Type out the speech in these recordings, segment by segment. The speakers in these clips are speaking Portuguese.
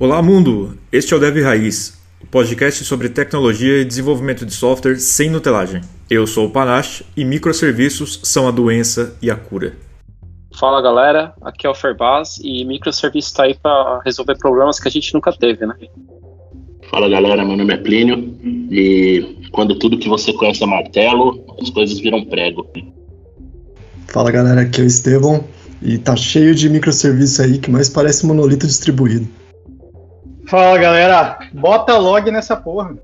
Olá, mundo! Este é o Dev Raiz, o podcast sobre tecnologia e desenvolvimento de software sem nutelagem. Eu sou o Panache e microserviços são a doença e a cura. Fala galera, aqui é o Ferbaz e microserviço está aí para resolver problemas que a gente nunca teve, né? Fala galera, meu nome é Plínio e quando tudo que você conhece é martelo, as coisas viram prego. Fala galera, aqui é o Estevão e tá cheio de microserviço aí que mais parece monolito distribuído. Fala galera, bota log nessa porra.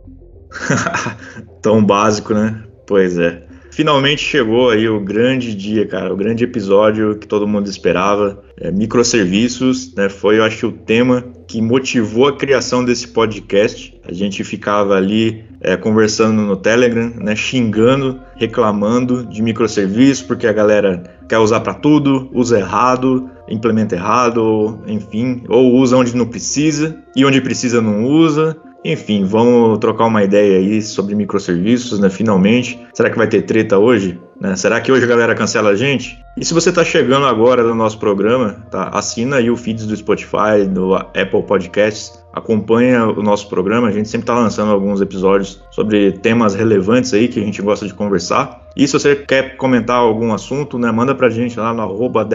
Tão básico, né? Pois é. Finalmente chegou aí o grande dia, cara, o grande episódio que todo mundo esperava. É, microserviços, né? Foi, eu acho, o tema que motivou a criação desse podcast. A gente ficava ali é, conversando no Telegram, né? Xingando, reclamando de microserviços, porque a galera quer usar para tudo, usa errado, implementa errado, enfim, ou usa onde não precisa e onde precisa não usa. Enfim, vamos trocar uma ideia aí sobre microserviços, né? Finalmente. Será que vai ter treta hoje? Né? Será que hoje a galera cancela a gente? E se você está chegando agora no nosso programa, tá? assina aí o feed do Spotify, do Apple Podcasts, acompanha o nosso programa, a gente sempre está lançando alguns episódios sobre temas relevantes aí que a gente gosta de conversar. E se você quer comentar algum assunto, né, manda pra gente lá no arroba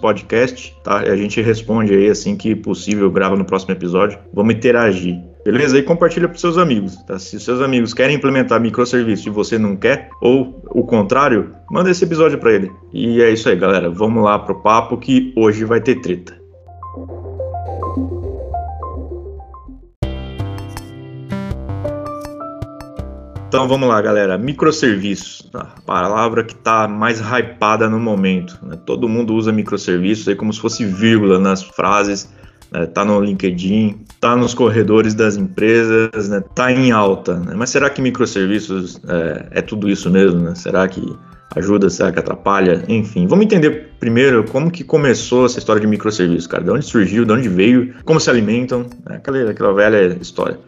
Podcast, tá? E a gente responde aí assim que possível, grava no próximo episódio. Vamos interagir. Beleza? E compartilha para seus amigos. Tá? Se seus amigos querem implementar microserviço e você não quer, ou o contrário, manda esse episódio para ele. E é isso aí, galera. Vamos lá pro papo que hoje vai ter treta. Então vamos lá, galera. Microserviços, a palavra que está mais hypada no momento. Né? Todo mundo usa microserviços aí como se fosse vírgula nas frases né, tá no LinkedIn, tá nos corredores das empresas, né, tá em alta. Né? Mas será que microserviços é, é tudo isso mesmo? Né? Será que ajuda, será que atrapalha? Enfim, vamos entender primeiro como que começou essa história de microserviços, cara. De onde surgiu, de onde veio, como se alimentam, né? aquela, aquela velha história.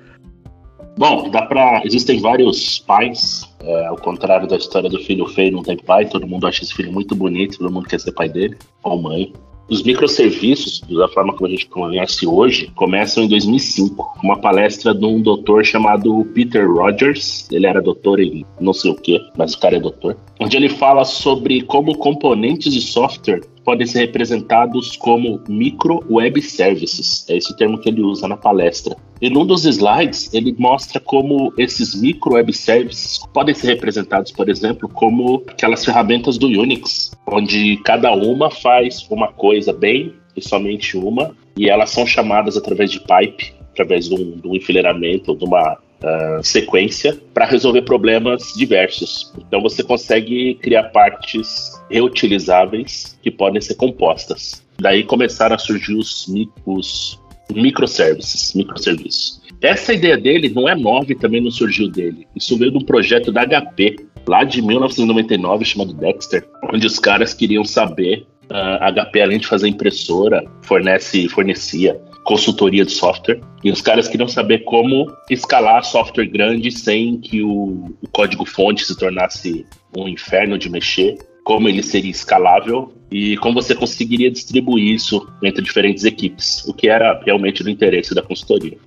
Bom, dá para existem vários pais, é, ao contrário da história do filho feio não tem pai, todo mundo acha esse filho muito bonito, todo mundo quer ser pai dele, ou mãe. Os microserviços, da forma como a gente conhece hoje, começam em 2005, uma palestra de um doutor chamado Peter Rogers. Ele era doutor em não sei o que, mas o cara é doutor. Onde ele fala sobre como componentes de software podem ser representados como micro web services. É esse termo que ele usa na palestra. E num dos slides, ele mostra como esses micro web services podem ser representados, por exemplo, como aquelas ferramentas do Unix, onde cada uma faz uma coisa bem e somente uma, e elas são chamadas através de pipe, através de um, de um enfileiramento de uma uh, sequência para resolver problemas diversos. Então você consegue criar partes reutilizáveis que podem ser compostas. Daí começaram a surgir os, os microservices, microserviços. Essa ideia dele não é nova e também não surgiu dele. Isso veio de um projeto da HP, lá de 1999, chamado Dexter, onde os caras queriam saber. Uh, a HP, além de fazer impressora, fornece, fornecia consultoria de software. E os caras queriam saber como escalar software grande sem que o, o código-fonte se tornasse um inferno de mexer, como ele seria escalável e como você conseguiria distribuir isso entre diferentes equipes, o que era realmente do interesse da consultoria.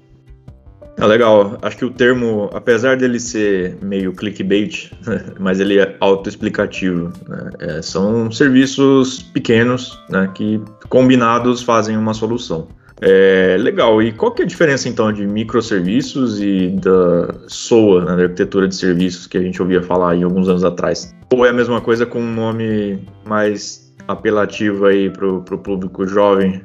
É legal. Acho que o termo, apesar dele ser meio clickbait, mas ele é autoexplicativo. Né? É, são serviços pequenos né, que combinados fazem uma solução. É, legal. E qual que é a diferença então de microserviços e da SOA, né, da arquitetura de serviços que a gente ouvia falar em alguns anos atrás? Ou é a mesma coisa com um nome mais apelativo aí para o público jovem?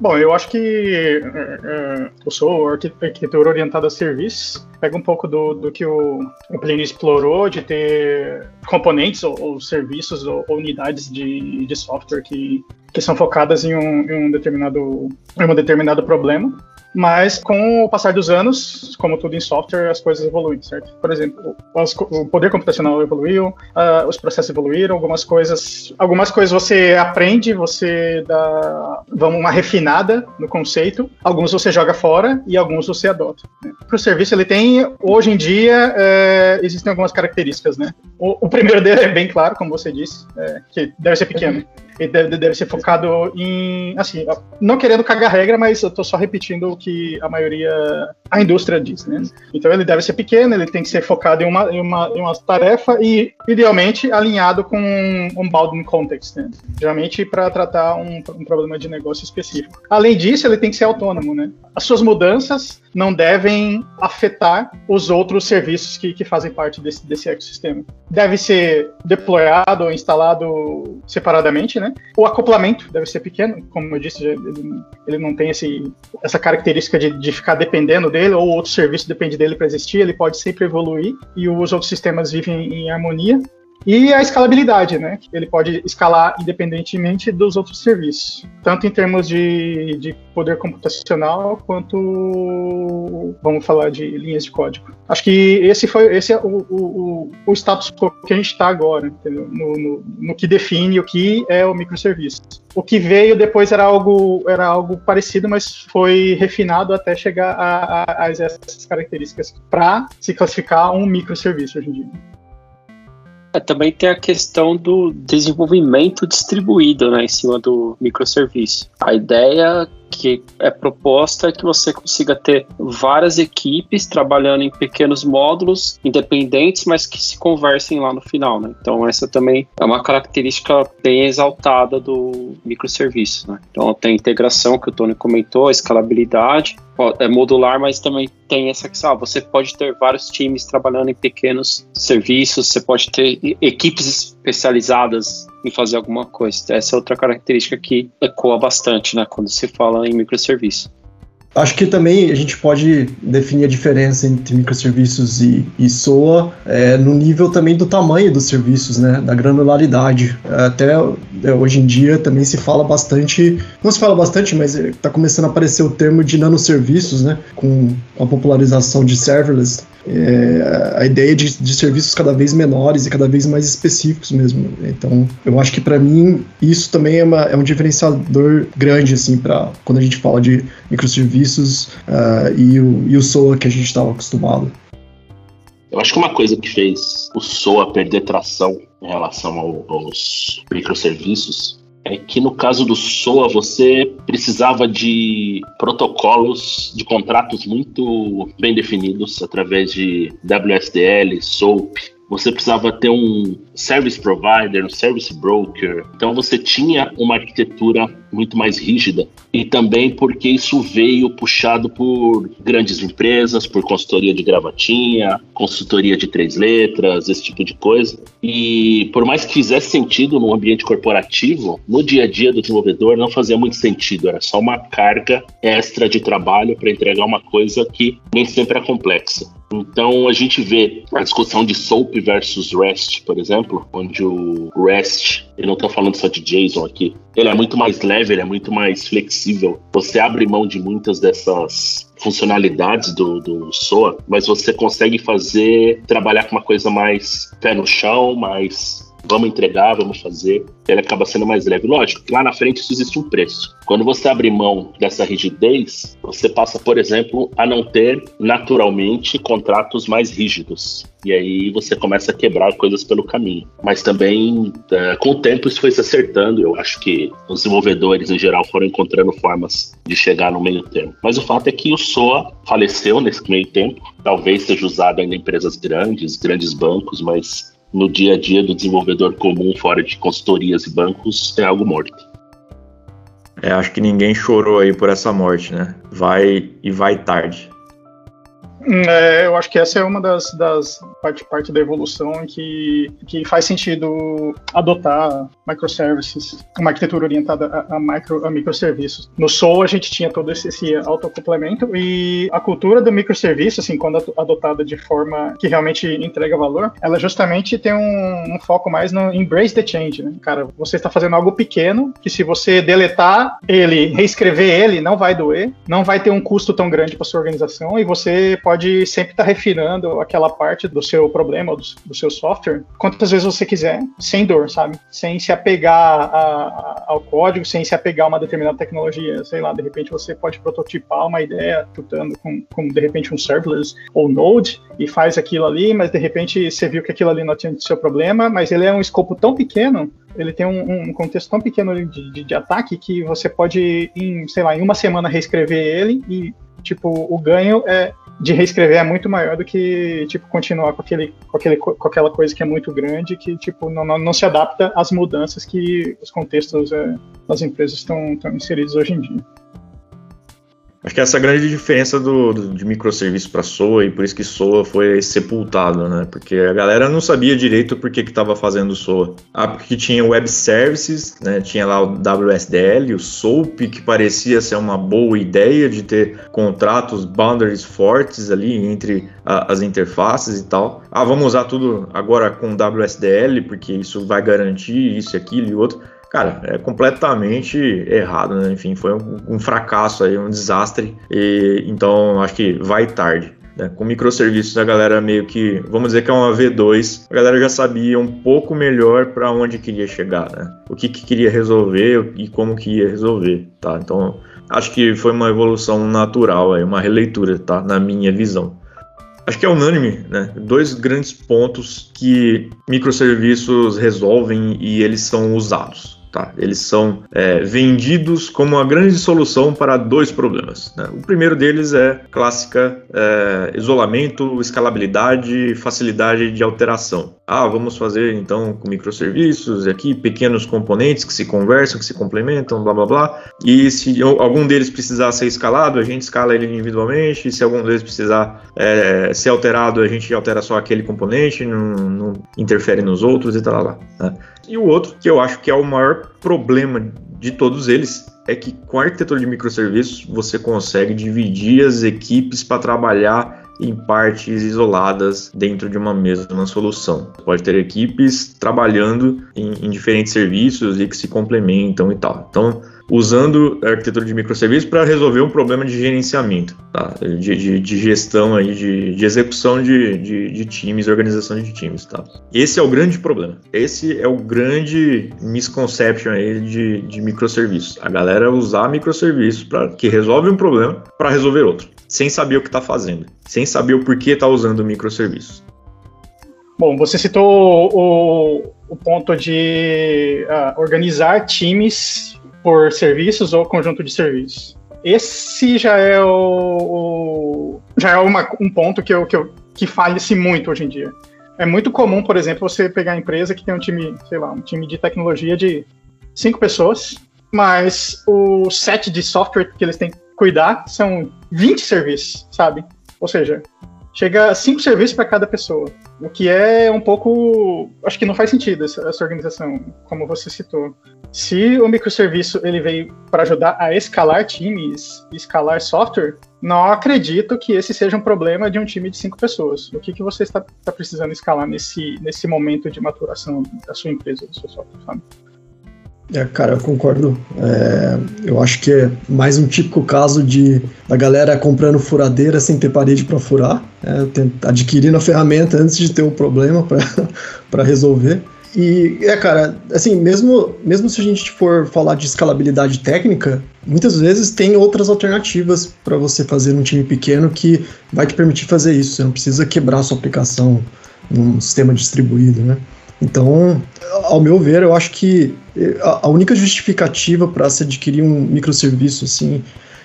Bom, eu acho que é, é, eu sou arquitetura orientada a serviços. Pega um pouco do, do que o, o Plínio explorou, de ter componentes ou, ou serviços ou, ou, unidades de, de software que, que são focadas em um, em um determinado, em um determinado problema. Mas com o passar dos anos, como tudo em software, as coisas evoluem, certo? Por exemplo, o poder computacional evoluiu, uh, os processos evoluíram, algumas coisas, algumas coisas você aprende, você dá vamos uma refinada no conceito, alguns você joga fora e alguns você adota. Né? Para o serviço ele tem, hoje em dia, é, existem algumas características, né? O, o, primeiro dele é bem claro, como você disse, é, que deve ser pequeno. Deve, deve ser focado em, assim, não querendo cagar regra, mas eu estou só repetindo o que a maioria, a indústria diz, né? Então ele deve ser pequeno, ele tem que ser focado em uma, em uma, em uma tarefa e, idealmente, alinhado com um bounding context, né? Geralmente para tratar um, um problema de negócio específico. Além disso, ele tem que ser autônomo, né? As suas mudanças não devem afetar os outros serviços que, que fazem parte desse, desse ecossistema. Deve ser deployado ou instalado separadamente, né? O acoplamento deve ser pequeno, como eu disse, ele, ele não tem esse, essa característica de, de ficar dependendo dele, ou outro serviço depende dele para existir, ele pode sempre evoluir e os outros sistemas vivem em harmonia. E a escalabilidade, né? Ele pode escalar independentemente dos outros serviços, tanto em termos de, de poder computacional quanto vamos falar de linhas de código. Acho que esse foi esse é o, o, o status quo que a gente está agora? No, no, no, que define o que é o microserviço. O que veio depois era algo era algo parecido, mas foi refinado até chegar a, a, a essas características para se classificar um microserviço hoje em dia. É, também tem a questão do desenvolvimento distribuído né, em cima do microserviço. A ideia que é proposta é que você consiga ter várias equipes trabalhando em pequenos módulos independentes, mas que se conversem lá no final, né? Então essa também é uma característica bem exaltada do microserviço, né? Então tem a integração que o Tony comentou, a escalabilidade, é modular, mas também tem essa questão. Ah, você pode ter vários times trabalhando em pequenos serviços, você pode ter equipes especializadas em fazer alguma coisa. Essa é outra característica que ecoa bastante, né, quando se fala em microserviço. Acho que também a gente pode definir a diferença entre microserviços e, e SOA é, no nível também do tamanho dos serviços, né, da granularidade. Até é, hoje em dia também se fala bastante, não se fala bastante, mas está começando a aparecer o termo de nanoserviços, né, com a popularização de serverless é, a ideia de, de, serviços cada vez menores e cada vez mais específicos mesmo. Então, eu acho que para mim isso também é, uma, é, um diferenciador grande assim para quando a gente fala de microserviços uh, e, o, e o SOA que a gente estava acostumado. Eu acho que uma coisa que fez o SOA perder tração em relação ao, aos microserviços é que no caso do SOA você precisava de protocolos de contratos muito bem definidos através de WSDL, SOAP, você precisava ter um service provider, um service broker. Então você tinha uma arquitetura muito mais rígida e também porque isso veio puxado por grandes empresas, por consultoria de gravatinha, consultoria de três letras, esse tipo de coisa. E por mais que fizesse sentido no ambiente corporativo, no dia a dia do desenvolvedor não fazia muito sentido, era só uma carga extra de trabalho para entregar uma coisa que nem sempre é complexa. Então a gente vê a discussão de SOAP versus REST, por exemplo, onde o REST, eu não estou falando só de JSON aqui, ele é muito mais leve, ele é muito mais flexível. Você abre mão de muitas dessas funcionalidades do, do SOA, mas você consegue fazer, trabalhar com uma coisa mais pé no chão, mais vamos entregar, vamos fazer, ele acaba sendo mais leve. Lógico que lá na frente isso existe um preço. Quando você abre mão dessa rigidez, você passa, por exemplo, a não ter naturalmente contratos mais rígidos. E aí você começa a quebrar coisas pelo caminho. Mas também, é, com o tempo, isso foi se acertando. Eu acho que os desenvolvedores, em geral, foram encontrando formas de chegar no meio termo. Mas o fato é que o SOA faleceu nesse meio tempo. Talvez seja usado ainda em empresas grandes, grandes bancos, mas no dia a dia do desenvolvedor comum fora de consultorias e bancos é algo morto. É, acho que ninguém chorou aí por essa morte, né? Vai e vai tarde. É, eu acho que essa é uma das, das parte, parte da evolução que, que faz sentido adotar microservices, uma arquitetura orientada a, a, micro, a microserviços. No Soul a gente tinha todo esse, esse e a cultura do microserviço, assim, quando adotada de forma que realmente entrega valor, ela justamente tem um, um foco mais no embrace the change, né? Cara, você está fazendo algo pequeno que se você deletar ele, reescrever ele, não vai doer, não vai ter um custo tão grande para sua organização e você pode pode sempre estar tá refinando aquela parte do seu problema, do, do, seu software, quantas vezes você quiser, sem dor, sabe? Sem se apegar a, a, ao código, sem se apegar a uma determinada tecnologia. Sei lá, de repente você pode prototipar uma ideia, chutando com, com de repente um serverless ou Node, e faz aquilo ali, mas de repente você viu que aquilo ali não atende seu problema, mas ele é um escopo tão pequeno ele tem um, um, contexto tão pequeno de, de, de, ataque que você pode, em, sei lá, em uma semana reescrever ele e, tipo, o ganho é de reescrever é muito maior do que, tipo, continuar com, aquele, com, aquele, com aquela coisa que é muito grande que, tipo, não, não, não se adapta às mudanças que os contextos é, das empresas estão, estão inseridos hoje em dia. Acho que essa é a grande diferença do, do de microserviço para SOA e por isso que SOA foi sepultado, né? Porque a galera não sabia direito por que estava fazendo SOA. Ah, porque tinha web services, né? Tinha lá o WSDL, o SOAP, que parecia ser uma boa ideia de ter contratos, boundaries fortes ali entre a, as interfaces e tal. Ah, vamos usar tudo agora com WSDL, porque isso vai garantir isso, aquilo e outro cara, é completamente errado, né? Enfim, foi um, um fracasso aí, um desastre. E então acho que vai tarde. Né? Com microserviços a galera meio que, vamos dizer que é uma V2, a galera já sabia um pouco melhor para onde queria chegar, né? O que, que queria resolver e como que ia resolver, tá? Então acho que foi uma evolução natural, aí, uma releitura, tá? Na minha visão acho que é unânime, né? Dois grandes pontos que microserviços resolvem e eles são usados. Tá? Eles são é, vendidos como uma grande solução para dois problemas. Né? O primeiro deles é clássica é, isolamento, escalabilidade, facilidade de alteração. Ah, vamos fazer então com microserviços aqui pequenos componentes que se conversam, que se complementam, blá blá blá. E se algum deles precisar ser escalado, a gente escala ele individualmente. E se algum deles precisar é, ser alterado, a gente altera só aquele componente, não, não interfere nos outros e tal lá. Né? E o outro, que eu acho que é o maior problema de todos eles, é que com a arquitetura de microserviços você consegue dividir as equipes para trabalhar em partes isoladas dentro de uma mesma solução. Pode ter equipes trabalhando em, em diferentes serviços e que se complementam e tal. Então, usando a arquitetura de microserviços para resolver um problema de gerenciamento, tá? de, de, de, gestão, aí, de, de execução de, de, de, times, organização de times. Tá? Esse é o grande problema. Esse é o grande misconception aí de, de microserviços. A galera usar microserviços para que resolve um problema para resolver outro, sem saber o que está fazendo, sem saber o porquê está usando microserviços. Bom, você citou o, o ponto de uh, organizar times por serviços ou conjunto de serviços. Esse já é o, o já é uma, um ponto que eu, que, eu, que falha-se muito hoje em dia. É muito comum, por exemplo, você pegar a empresa que tem um time, sei lá, um time de tecnologia de cinco pessoas, mas o set de software que eles têm que cuidar são 20 serviços, sabe? Ou seja, chega a cinco serviços para cada pessoa, o que é um pouco, acho que não faz sentido essa, essa organização, como você citou. Se o microserviço ele veio para ajudar a escalar times, escalar software, não acredito que esse seja um problema de um time de cinco pessoas. O que, que você está, está precisando escalar nesse, nesse momento de maturação da sua empresa, do seu software, sabe? É, cara, eu concordo. É, eu acho que é mais um típico caso de da galera comprando furadeira sem ter parede para furar, é, adquirindo a ferramenta antes de ter o um problema para resolver. E é, cara, assim, mesmo, mesmo se a gente for falar de escalabilidade técnica, muitas vezes tem outras alternativas para você fazer num time pequeno que vai te permitir fazer isso. Você não precisa quebrar sua aplicação num sistema distribuído, né? Então, ao meu ver, eu acho que a única justificativa para se adquirir um microserviço assim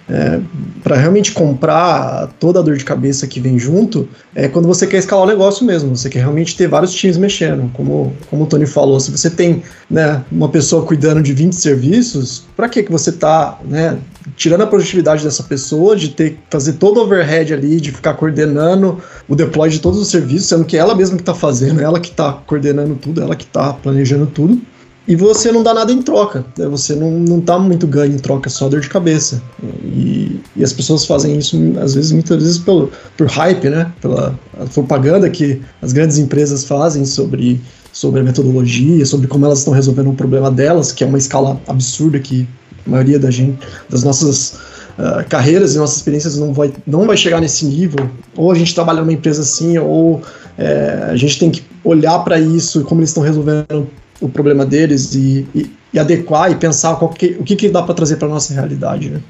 é, para realmente comprar toda a dor de cabeça que vem junto, é quando você quer escalar o negócio mesmo, você quer realmente ter vários times mexendo. Como, como o Tony falou, se você tem né, uma pessoa cuidando de 20 serviços, para que, que você está né, tirando a produtividade dessa pessoa, de ter que fazer todo o overhead ali, de ficar coordenando o deploy de todos os serviços, sendo que ela mesma que está fazendo, ela que está coordenando tudo, ela que está planejando tudo e você não dá nada em troca. Né? Você não, não tá muito ganho em troca, é só dor de cabeça. E, e as pessoas fazem isso, às vezes, muitas vezes pelo, por hype, né? Pela propaganda que as grandes empresas fazem sobre, sobre a metodologia, sobre como elas estão resolvendo um problema delas, que é uma escala absurda que a maioria da gente, das nossas uh, carreiras e nossas experiências não vai, não vai chegar nesse nível. Ou a gente trabalha numa empresa assim, ou é, a gente tem que olhar para isso e como eles estão resolvendo o problema deles e, e, e adequar e pensar que, o que, que dá para trazer para nossa realidade. Né?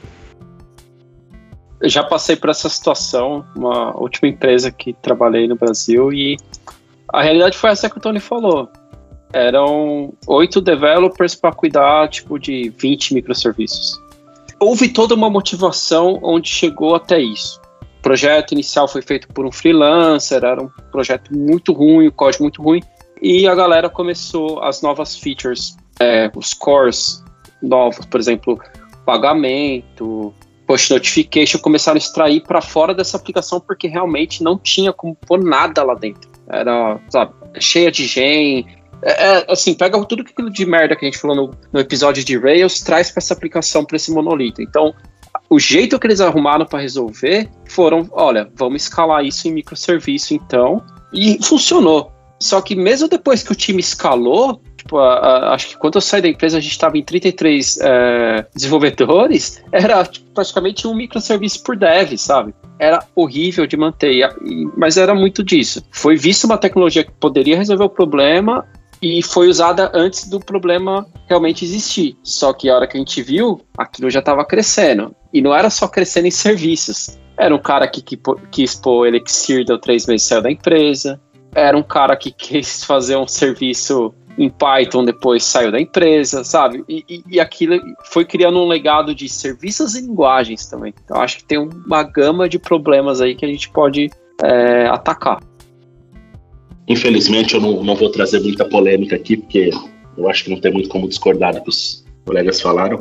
Eu já passei por essa situação, uma última empresa que trabalhei no Brasil e a realidade foi essa que o Tony falou. Eram oito developers para cuidar tipo de 20 microserviços. Houve toda uma motivação onde chegou até isso. O projeto inicial foi feito por um freelancer, era um projeto muito ruim, o código muito ruim, e a galera começou as novas features, é, os cores novos, por exemplo, pagamento, push notification, começaram a extrair para fora dessa aplicação porque realmente não tinha como pôr nada lá dentro. Era, sabe, cheia de gen. É, é, assim, pega tudo aquilo de merda que a gente falou no, no episódio de Rails, traz para essa aplicação, para esse monolito. Então, o jeito que eles arrumaram para resolver foram: olha, vamos escalar isso em microserviço então. E funcionou. Só que mesmo depois que o time escalou, tipo, a, a, acho que quando eu saí da empresa a gente estava em 33 é, desenvolvedores, era tipo, praticamente um microserviço por dev, sabe? Era horrível de manter, mas era muito disso. Foi visto uma tecnologia que poderia resolver o problema e foi usada antes do problema realmente existir. Só que a hora que a gente viu, aquilo já estava crescendo. E não era só crescendo em serviços. Era um cara que, quis pôr Elixir, deu três meses saiu da empresa era um cara que quis fazer um serviço em Python, depois saiu da empresa, sabe? E, e, e, aquilo foi criando um legado de serviços e linguagens também. Então acho que tem uma gama de problemas aí que a gente pode é, atacar. Infelizmente eu não, não vou trazer muita polêmica aqui, porque eu acho que não tem muito como discordar do que os colegas falaram.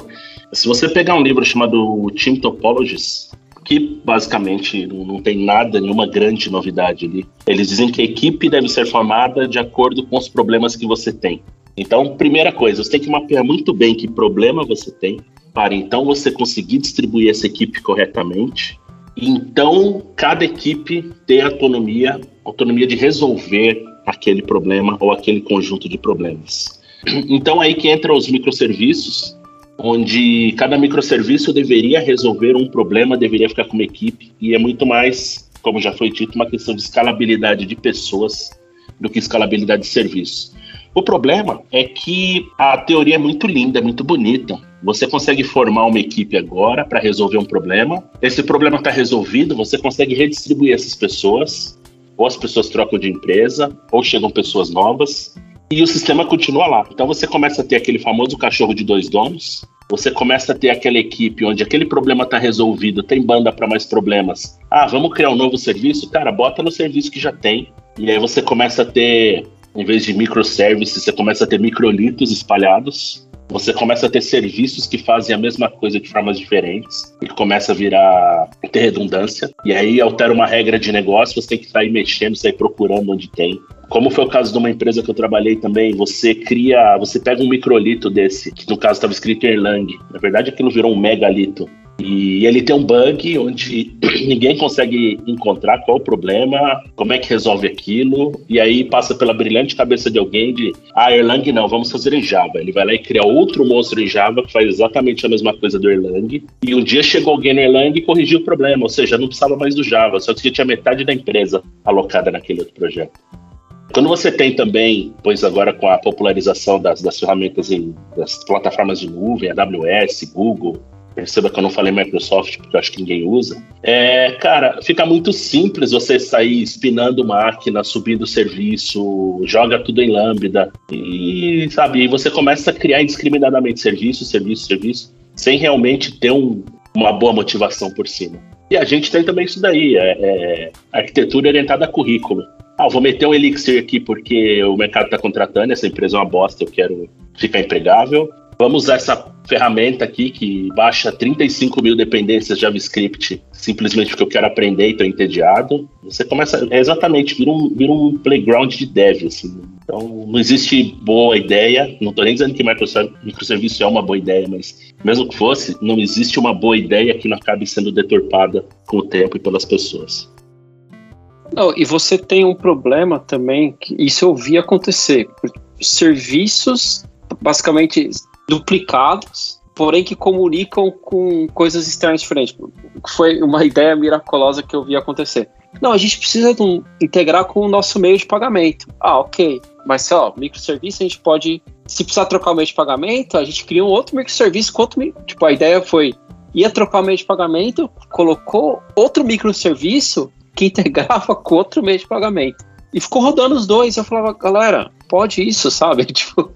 Se você pegar um livro chamado Team Topologies, que basicamente não, tem nada, nenhuma grande novidade ali. Eles dizem que a equipe deve ser formada de acordo com os problemas que você tem. Então, primeira coisa, você tem que mapear muito bem que problema você tem, para então você conseguir distribuir essa equipe corretamente. Então, cada equipe ter autonomia, autonomia de resolver aquele problema ou aquele conjunto de problemas. Então, aí que entram os microserviços, onde cada microserviço deveria resolver um problema, deveria ficar com uma equipe, e é muito mais, como já foi dito, uma questão de escalabilidade de pessoas do que escalabilidade de serviço. O problema é que a teoria é muito linda, é muito bonita. Você consegue formar uma equipe agora para resolver um problema. Esse problema está resolvido, você consegue redistribuir essas pessoas, ou as pessoas trocam de empresa, ou chegam pessoas novas e o sistema continua lá. Então você começa a ter aquele famoso cachorro de dois donos, você começa a ter aquela equipe onde aquele problema está resolvido, tem banda para mais problemas. Ah, vamos criar um novo serviço? Cara, bota no serviço que já tem. E aí você começa a ter, em vez de microservices, você começa a ter microlitos espalhados. Você começa a ter serviços que fazem a mesma coisa de formas diferentes e começa a virar ter redundância. E aí altera uma regra de negócio, você tem que sair mexendo, sair procurando onde tem. Como foi o caso de uma empresa que eu trabalhei também, você cria, você pega um microlito desse, que no caso estava escrito Erlang. Na verdade, aquilo virou um megalito. E ele tem um bug onde ninguém consegue encontrar qual o problema, como é que resolve aquilo, e aí passa pela brilhante cabeça de alguém de, ah, Erlang não, vamos fazer em Java. Ele vai lá e cria outro monstro em Java que faz exatamente a mesma coisa do Erlang, e um dia chegou alguém no Erlang e corrigiu o problema, ou seja, não precisava mais do Java, só que tinha metade da empresa alocada naquele outro projeto. Quando você tem também, pois agora com a popularização das, das ferramentas em, das plataformas de nuvem, AWS, Google, perceba que eu não falei Microsoft porque eu acho que ninguém usa. É, cara, fica muito simples você sair espinando máquina, subindo serviço, joga tudo em Lambda e, sabe, e você começa a criar indiscriminadamente serviço, serviço, serviço, sem realmente ter um, uma boa motivação por cima. E a gente tem também isso daí, é, é arquitetura orientada a currículo. Ah, vou meter um Elixir aqui porque o mercado está contratando, essa empresa é uma bosta, eu quero ficar empregável. Vamos usar essa ferramenta aqui que baixa 35 mil dependências de JavaScript simplesmente porque eu quero aprender e estou entediado. Você começa, é exatamente, vira um, vira um playground de dev, assim. Então, não existe boa ideia, não estou nem dizendo que microserviço é uma boa ideia, mas mesmo que fosse, não existe uma boa ideia que não acabe sendo deturpada com o tempo e pelas pessoas. Não, e você tem um problema também, que isso eu vi acontecer. Serviços basicamente duplicados, porém que comunicam com coisas externas diferentes. Foi uma ideia miraculosa que eu vi acontecer. Não, a gente precisa um, integrar com o nosso meio de pagamento. Ah, ok. Mas, ó, microserviço a gente pode. Se precisar trocar o meio de pagamento, a gente cria um outro microserviço com outro. Tipo, a ideia foi. Ia trocar o meio de pagamento, colocou outro microserviço que integrava com outro meio de pagamento. E ficou rodando os dois. Eu falava, galera, pode isso, sabe? Tipo,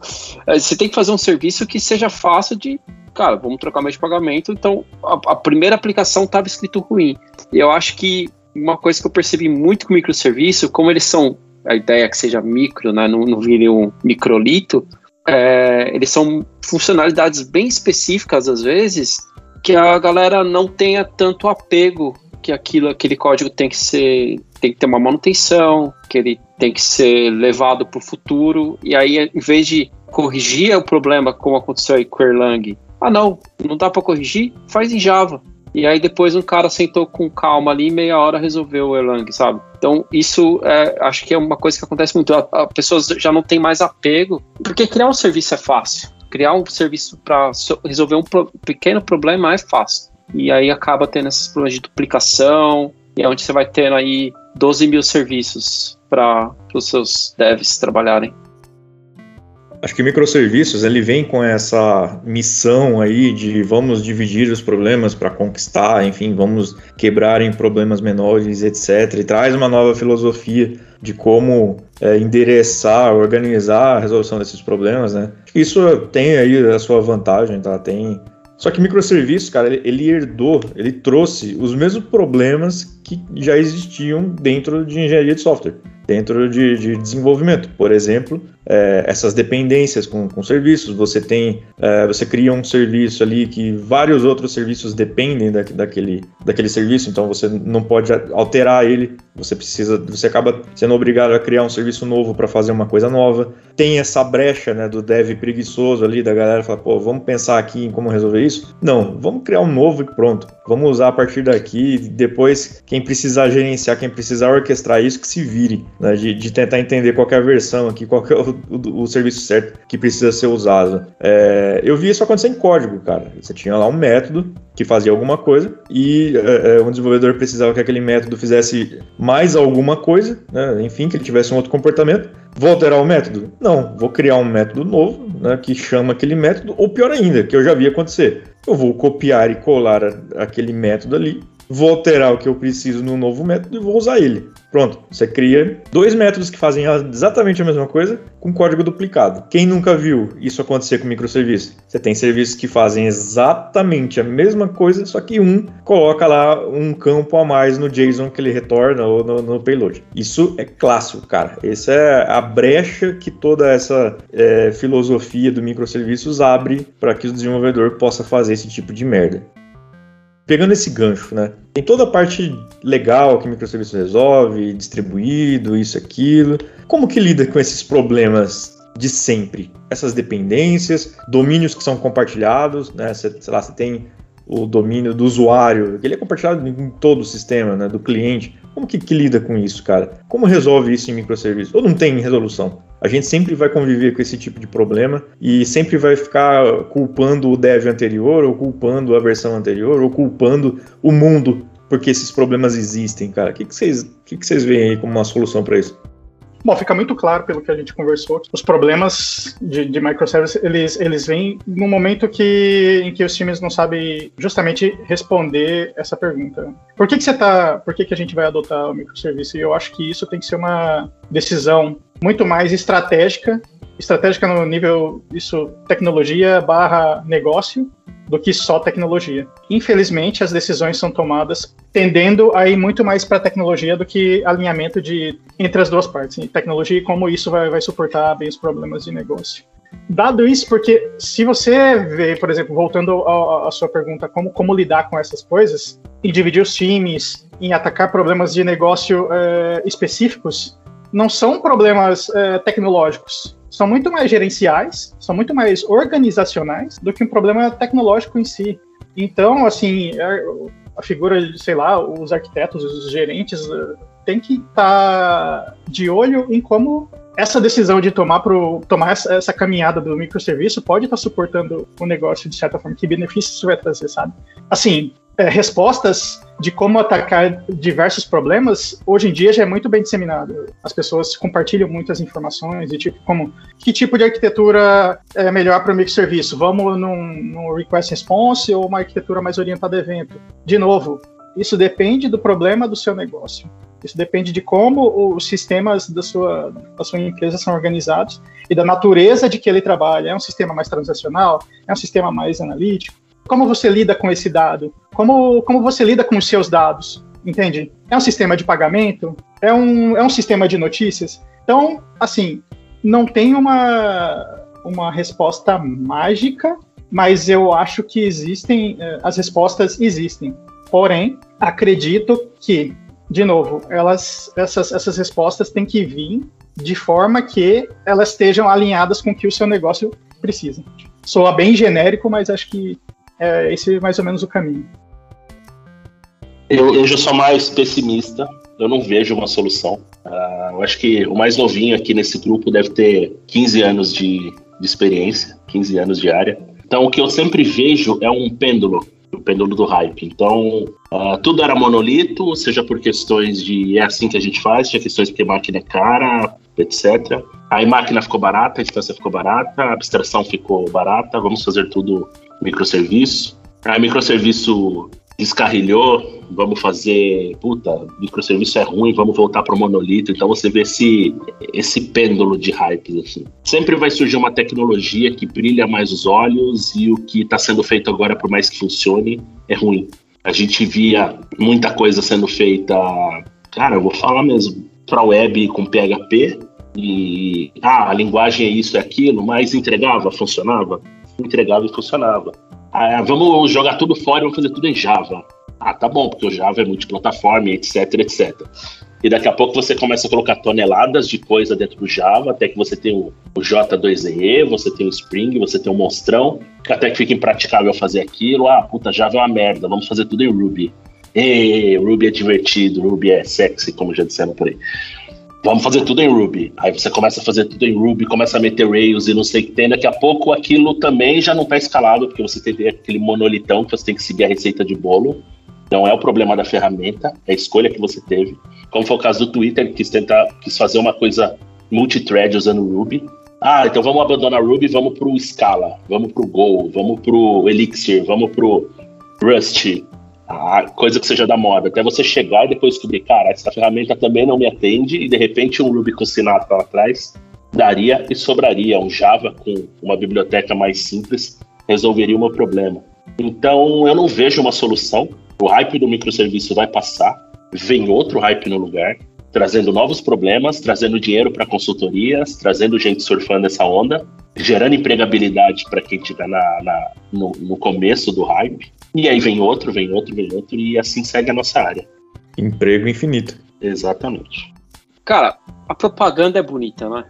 é, você tem que fazer um serviço que seja fácil de. Cara, vamos trocar meio de pagamento. Então, a, a primeira aplicação estava escrito ruim. E eu acho que uma coisa que eu percebi muito com microserviço, como eles são, a ideia é que seja micro, né, não, não vire um microlito, é, eles são funcionalidades bem específicas às vezes, que a galera não tenha tanto apego que aquilo, aquele código tem que ser, tem que ter uma manutenção, que ele tem que ser levado para o futuro, e aí em vez de corrigir o problema como aconteceu aí com o Erlang, ah não, não dá para corrigir, faz em Java. E aí depois um cara sentou com calma ali meia hora resolveu o Erlang, sabe? Então isso é, acho que é uma coisa que acontece muito. A, a pessoas já não tem mais apego, porque criar um serviço é fácil. Criar um serviço para so, resolver um pro, pequeno problema é fácil. E aí acaba tendo esses problemas de duplicação, e é onde você vai tendo aí 12 mil serviços para os seus devs trabalharem. Acho que microserviços ele vem com essa missão aí de vamos dividir os problemas para conquistar, enfim, vamos quebrar em problemas menores, etc. E traz uma nova filosofia de como é, endereçar, organizar a resolução desses problemas, né? Isso tem aí a sua vantagem, tá? Tem só que microserviços, cara, ele, ele, herdou, ele trouxe os mesmos problemas que já existiam dentro de engenharia de software, dentro de, de desenvolvimento. Por exemplo, é, essas dependências com, com serviços. Você tem, é, você cria um serviço ali que vários outros serviços dependem da, daquele, daquele serviço, então você não pode alterar ele. Você precisa, você acaba sendo obrigado a criar um serviço novo para fazer uma coisa nova. Tem essa brecha, né, do dev preguiçoso ali da galera fala, pô, vamos pensar aqui em como resolver isso? Não, vamos criar um novo e pronto. Vamos usar a partir daqui. Depois, quem precisar gerenciar, quem precisar orquestrar isso, que se vire, né, de, de tentar entender qual é a versão aqui, qual é o o, o, serviço certo que precisa ser usado. É, eu vi isso acontecer em código, cara. Você tinha lá um método que fazia alguma coisa e é, é, um desenvolvedor precisava que aquele método fizesse mais alguma coisa, né? enfim, que ele tivesse um outro comportamento. Vou alterar o método? Não, vou criar um método novo né, que chama aquele método, ou pior ainda, que eu já vi acontecer. Eu vou copiar e colar aquele método ali vou alterar o que eu preciso no novo método e vou usar ele. Pronto, você cria dois métodos que fazem exatamente a mesma coisa com código duplicado. Quem nunca viu isso acontecer com microserviços? Você tem serviços que fazem exatamente a mesma coisa, só que um coloca lá um campo a mais no JSON que ele retorna ou no, no payload. Isso é clássico, cara. Essa é a brecha que toda essa é, filosofia do microserviços abre para que o desenvolvedor possa fazer esse tipo de merda pegando esse gancho, né? Tem toda a parte legal que o microserviço resolve, distribuído, isso, aquilo. Como que lida com esses problemas de sempre? Essas dependências, domínios que são compartilhados, né? Você, sei lá, você tem o domínio do usuário, ele é compartilhado em todo o sistema, né, do cliente. Como que, que lida com isso, cara? Como resolve isso em microserviços? Ou não tem resolução? A gente sempre vai conviver com esse tipo de problema e sempre vai ficar culpando o dev anterior, ou culpando a versão anterior, ou culpando o mundo porque esses problemas existem, cara. O que, vocês, que, que vocês veem aí como uma solução para isso? Bom, fica muito claro pelo que a gente conversou, os problemas de, de eles, eles vêm no momento que, em que os times não sabem justamente responder essa pergunta. Por que, que você tá, por que, que a gente vai adotar o microserviço? E eu acho que isso tem que ser uma decisão muito mais estratégica, estratégica no nível isso tecnologia barra negócio, do que só tecnologia. Infelizmente, as decisões são tomadas tendendo a ir muito mais para tecnologia do que alinhamento de entre as duas partes, tecnologia e como isso vai, vai suportar bem os problemas de negócio. Dado isso, porque se você vê, por exemplo, voltando à sua pergunta, como, como lidar com essas coisas, em dividir os times, em atacar problemas de negócio é, específicos, não são problemas é, tecnológicos, são muito mais gerenciais, são muito mais organizacionais do que um problema tecnológico em si. Então, assim, é, a figura, sei lá, os arquitetos, os gerentes, eh, tem que estar tá de olho em como essa decisão de tomar, pro, tomar essa, caminhada do microserviço pode estar tá suportando o negócio de certa forma. Que benefícios isso vai trazer, sabe? Assim, é, respostas de como atacar diversos problemas, hoje em dia já é muito bem disseminado. As pessoas compartilham muitas informações de tipo como que tipo de arquitetura é melhor para o microserviço? Vamos num, num request response ou uma arquitetura mais orientada a evento? De novo, isso depende do problema do seu negócio. Isso depende de como os sistemas da sua, da sua empresa são organizados e da natureza de que ele trabalha. É um sistema mais transacional? É um sistema mais analítico? Como você lida com esse dado? Como, como você lida com os seus dados? Entende? É um sistema de pagamento? É um, é um sistema de notícias? Então, assim, não tem uma, uma resposta mágica, mas eu acho que existem, eh, as respostas existem. Porém, acredito que de novo, elas, essas, essas respostas têm que vir de forma que elas estejam alinhadas com o que o seu negócio precisa. Soa bem genérico, mas acho que é esse é mais ou menos o caminho. Eu, eu já sou mais pessimista, eu não vejo uma solução. Uh, eu acho que o mais novinho aqui nesse grupo deve ter 15 anos de, de experiência, 15 anos de área. Então, o que eu sempre vejo é um pêndulo o pêndulo do hype. Então, uh, tudo era monolito, seja por questões de é assim que a gente faz, tinha questões porque máquina é cara, etc. Aí máquina ficou barata, a instância ficou barata, a abstração ficou barata, vamos fazer tudo microserviço. Aí microserviço descarrilhou, vamos fazer, puta, microserviço é ruim, vamos voltar para o monolito. Então você vê esse, esse pêndulo de hypes assim. Sempre vai surgir uma tecnologia que brilha mais os olhos e o que está sendo feito agora, por mais que funcione, é ruim. A gente via muita coisa sendo feita, cara, eu vou falar mesmo, para web com PHP e ah, a linguagem é isso, é aquilo, mas entregava, funcionava, entregava e funcionava. Ah, vamos jogar tudo fora e vamos fazer tudo em Java. Ah, tá bom, porque o Java é multiplataforma, etc, etc. E daqui a pouco você começa a colocar toneladas de coisa dentro do Java, até que você tem o, o J2EE, você tem o Spring, você tem o Monstrão, até que fica impraticável fazer aquilo. Ah, puta, Java é uma merda, vamos fazer tudo em Ruby. E Ruby é divertido, Ruby é sexy, como já disseram por aí vamos fazer tudo em Ruby. Aí você começa a fazer tudo em Ruby, começa a meter Rails e não sei o que tem. Daqui a pouco aquilo também já não está escalado, porque você tem aquele monolitão que você tem que seguir a receita de bolo. Não é o problema da ferramenta, é a escolha que você teve. Como foi o caso do Twitter, que quis tentar quis fazer uma coisa multithread usando Ruby. Ah, então vamos abandonar Ruby, vamos para o Scala, vamos para o Go, vamos para o Elixir, vamos para o Rust, a coisa que seja da moda, até você chegar e depois descobrir, cara, essa ferramenta também não me atende, e de repente um Ruby com Sinatra lá atrás daria e sobraria. Um Java com uma biblioteca mais simples resolveria o meu problema. Então eu não vejo uma solução. O hype do microserviço vai passar, vem outro hype no lugar, trazendo novos problemas, trazendo dinheiro para consultorias, trazendo gente surfando essa onda, gerando empregabilidade para quem estiver na, na no, no, começo do hype. E aí vem outro, vem outro, vem outro, e assim segue a nossa área. Emprego infinito. Exatamente. Cara, a propaganda é bonita, né?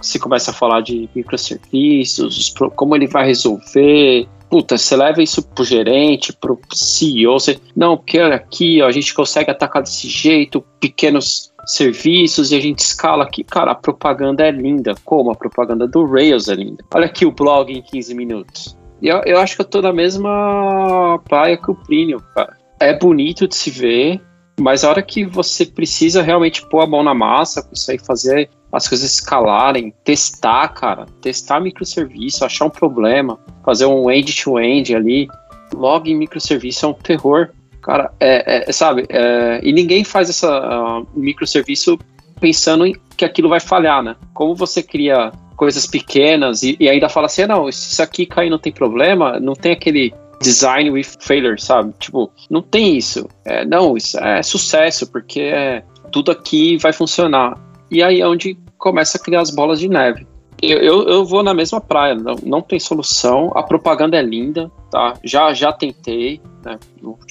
Você começa a falar de microserviços, como ele vai resolver. Puta, você leva isso pro gerente, pro CEO, você, não, porque olha aqui, ó, a gente consegue atacar desse jeito, pequenos serviços e a gente escala aqui. Cara, a propaganda é linda. Como a propaganda do Rails é linda. Olha aqui o blog em 15 minutos. Eu, eu acho que eu tô na mesma praia que o Plínio, cara. É bonito de se ver, mas a hora que você precisa realmente pôr a mão na massa aí, fazer as coisas escalarem, testar, cara, testar microserviço, achar um problema, fazer um end-to-end -end ali, log em microserviço é um terror. Cara, é, é sabe, é, e ninguém faz essa uh, microserviço pensando em que aquilo vai falhar, né? Como você cria coisas pequenas e, e ainda fala assim, ah, não, se isso aqui cair não tem problema, não tem aquele design with failure, sabe? Tipo, não tem isso. É, não, isso é sucesso, porque é, tudo aqui vai funcionar. E aí é onde começa a criar as bolas de neve. Eu, eu, eu, vou na mesma praia, não, não tem solução. A propaganda é linda, tá? Já, já tentei, né?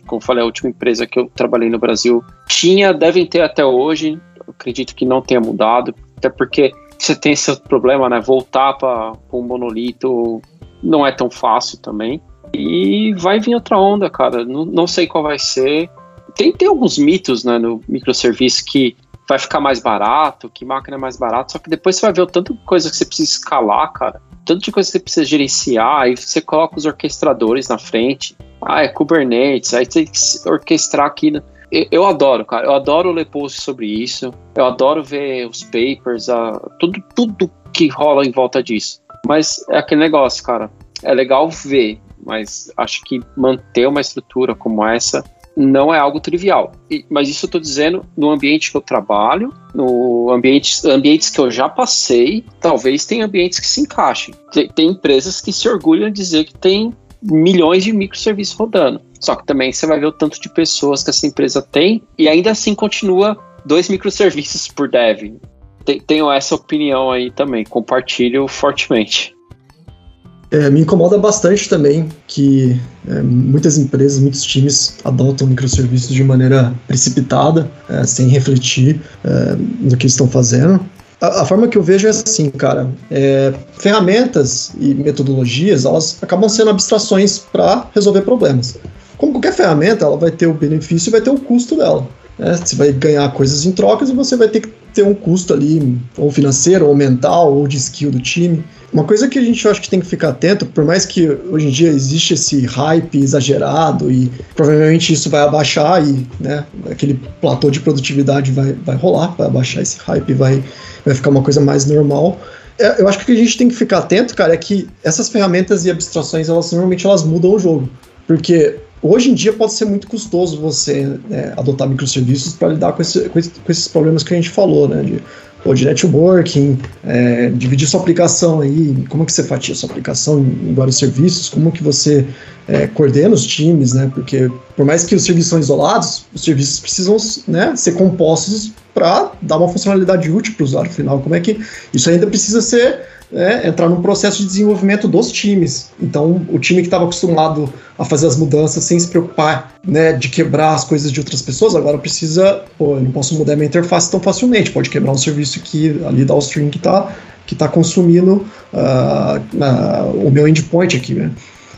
Como falei, a última empresa que eu trabalhei no Brasil tinha, devem ter até hoje. acredito que não tenha mudado, até porque você tem esse problema, né? Voltar para um monolito não é tão fácil também. E vai vir outra onda, cara. Não, não sei qual vai ser. Tem, tem alguns mitos né, no microserviço que vai ficar mais barato, que máquina é mais barato, só que depois você vai ver o tanto de coisa que você precisa escalar, cara, tanto de coisa que você precisa gerenciar, aí você coloca os orquestradores na frente, ah, é Kubernetes, aí tem que orquestrar aqui. Eu, eu adoro, cara, eu adoro ler posts sobre isso, eu adoro ver os papers, a, tudo, tudo que rola em volta disso. Mas é aquele negócio, cara, é legal ver, mas acho que manter uma estrutura como essa não é algo trivial. E, mas isso eu estou dizendo no ambiente que eu trabalho, no ambiente, ambientes que eu já passei, talvez tem ambientes que se encaixem. Tem, tem empresas que se orgulham de dizer que tem milhões de microserviços rodando. Só que também você vai ver o tanto de pessoas que essa empresa tem e ainda assim continua dois microserviços por dev. Tenho essa opinião aí também, compartilho fortemente. É, me incomoda bastante também que é, muitas empresas, muitos times adotam microserviços de maneira precipitada, é, sem refletir é, no que estão fazendo. A, forma que eu vejo é assim, cara: é, ferramentas e metodologias elas acabam sendo abstrações para resolver problemas. Como qualquer ferramenta, ela vai ter o benefício e vai ter o custo dela. Né? Você vai ganhar coisas em trocas e você vai ter que ter um custo ali, ou financeiro, ou mental, ou de skill do time. Uma coisa que a gente acho que tem que ficar atento, por mais que hoje em dia existe esse hype exagerado e provavelmente isso vai abaixar e né, aquele platô de produtividade vai, vai rolar, vai abaixar esse hype, vai, vai ficar uma coisa mais normal. É, eu acho que o que a gente tem que ficar atento, cara, é que essas ferramentas e abstrações, elas normalmente elas mudam o jogo. Porque hoje em dia pode ser muito custoso você né, adotar microserviços para lidar com, esse, com, esses problemas que a gente falou, né? De ou de networking, é, dividir sua aplicação aí, como que você fatia sua aplicação em, em vários serviços, como que você é, coordena os times, né? Porque por mais que os serviços são isolados, os serviços precisam né, ser compostos para dar uma funcionalidade útil para o usuário final. Como é que isso ainda precisa ser é, entrar num processo de desenvolvimento dos times. Então, o time que estava acostumado a fazer as mudanças sem se preocupar né, de quebrar as coisas de outras pessoas, agora precisa, pô, eu não posso mudar minha interface tão facilmente, pode quebrar um serviço que ali da string que está que tá consumindo uh, uh, o meu endpoint aqui. Né?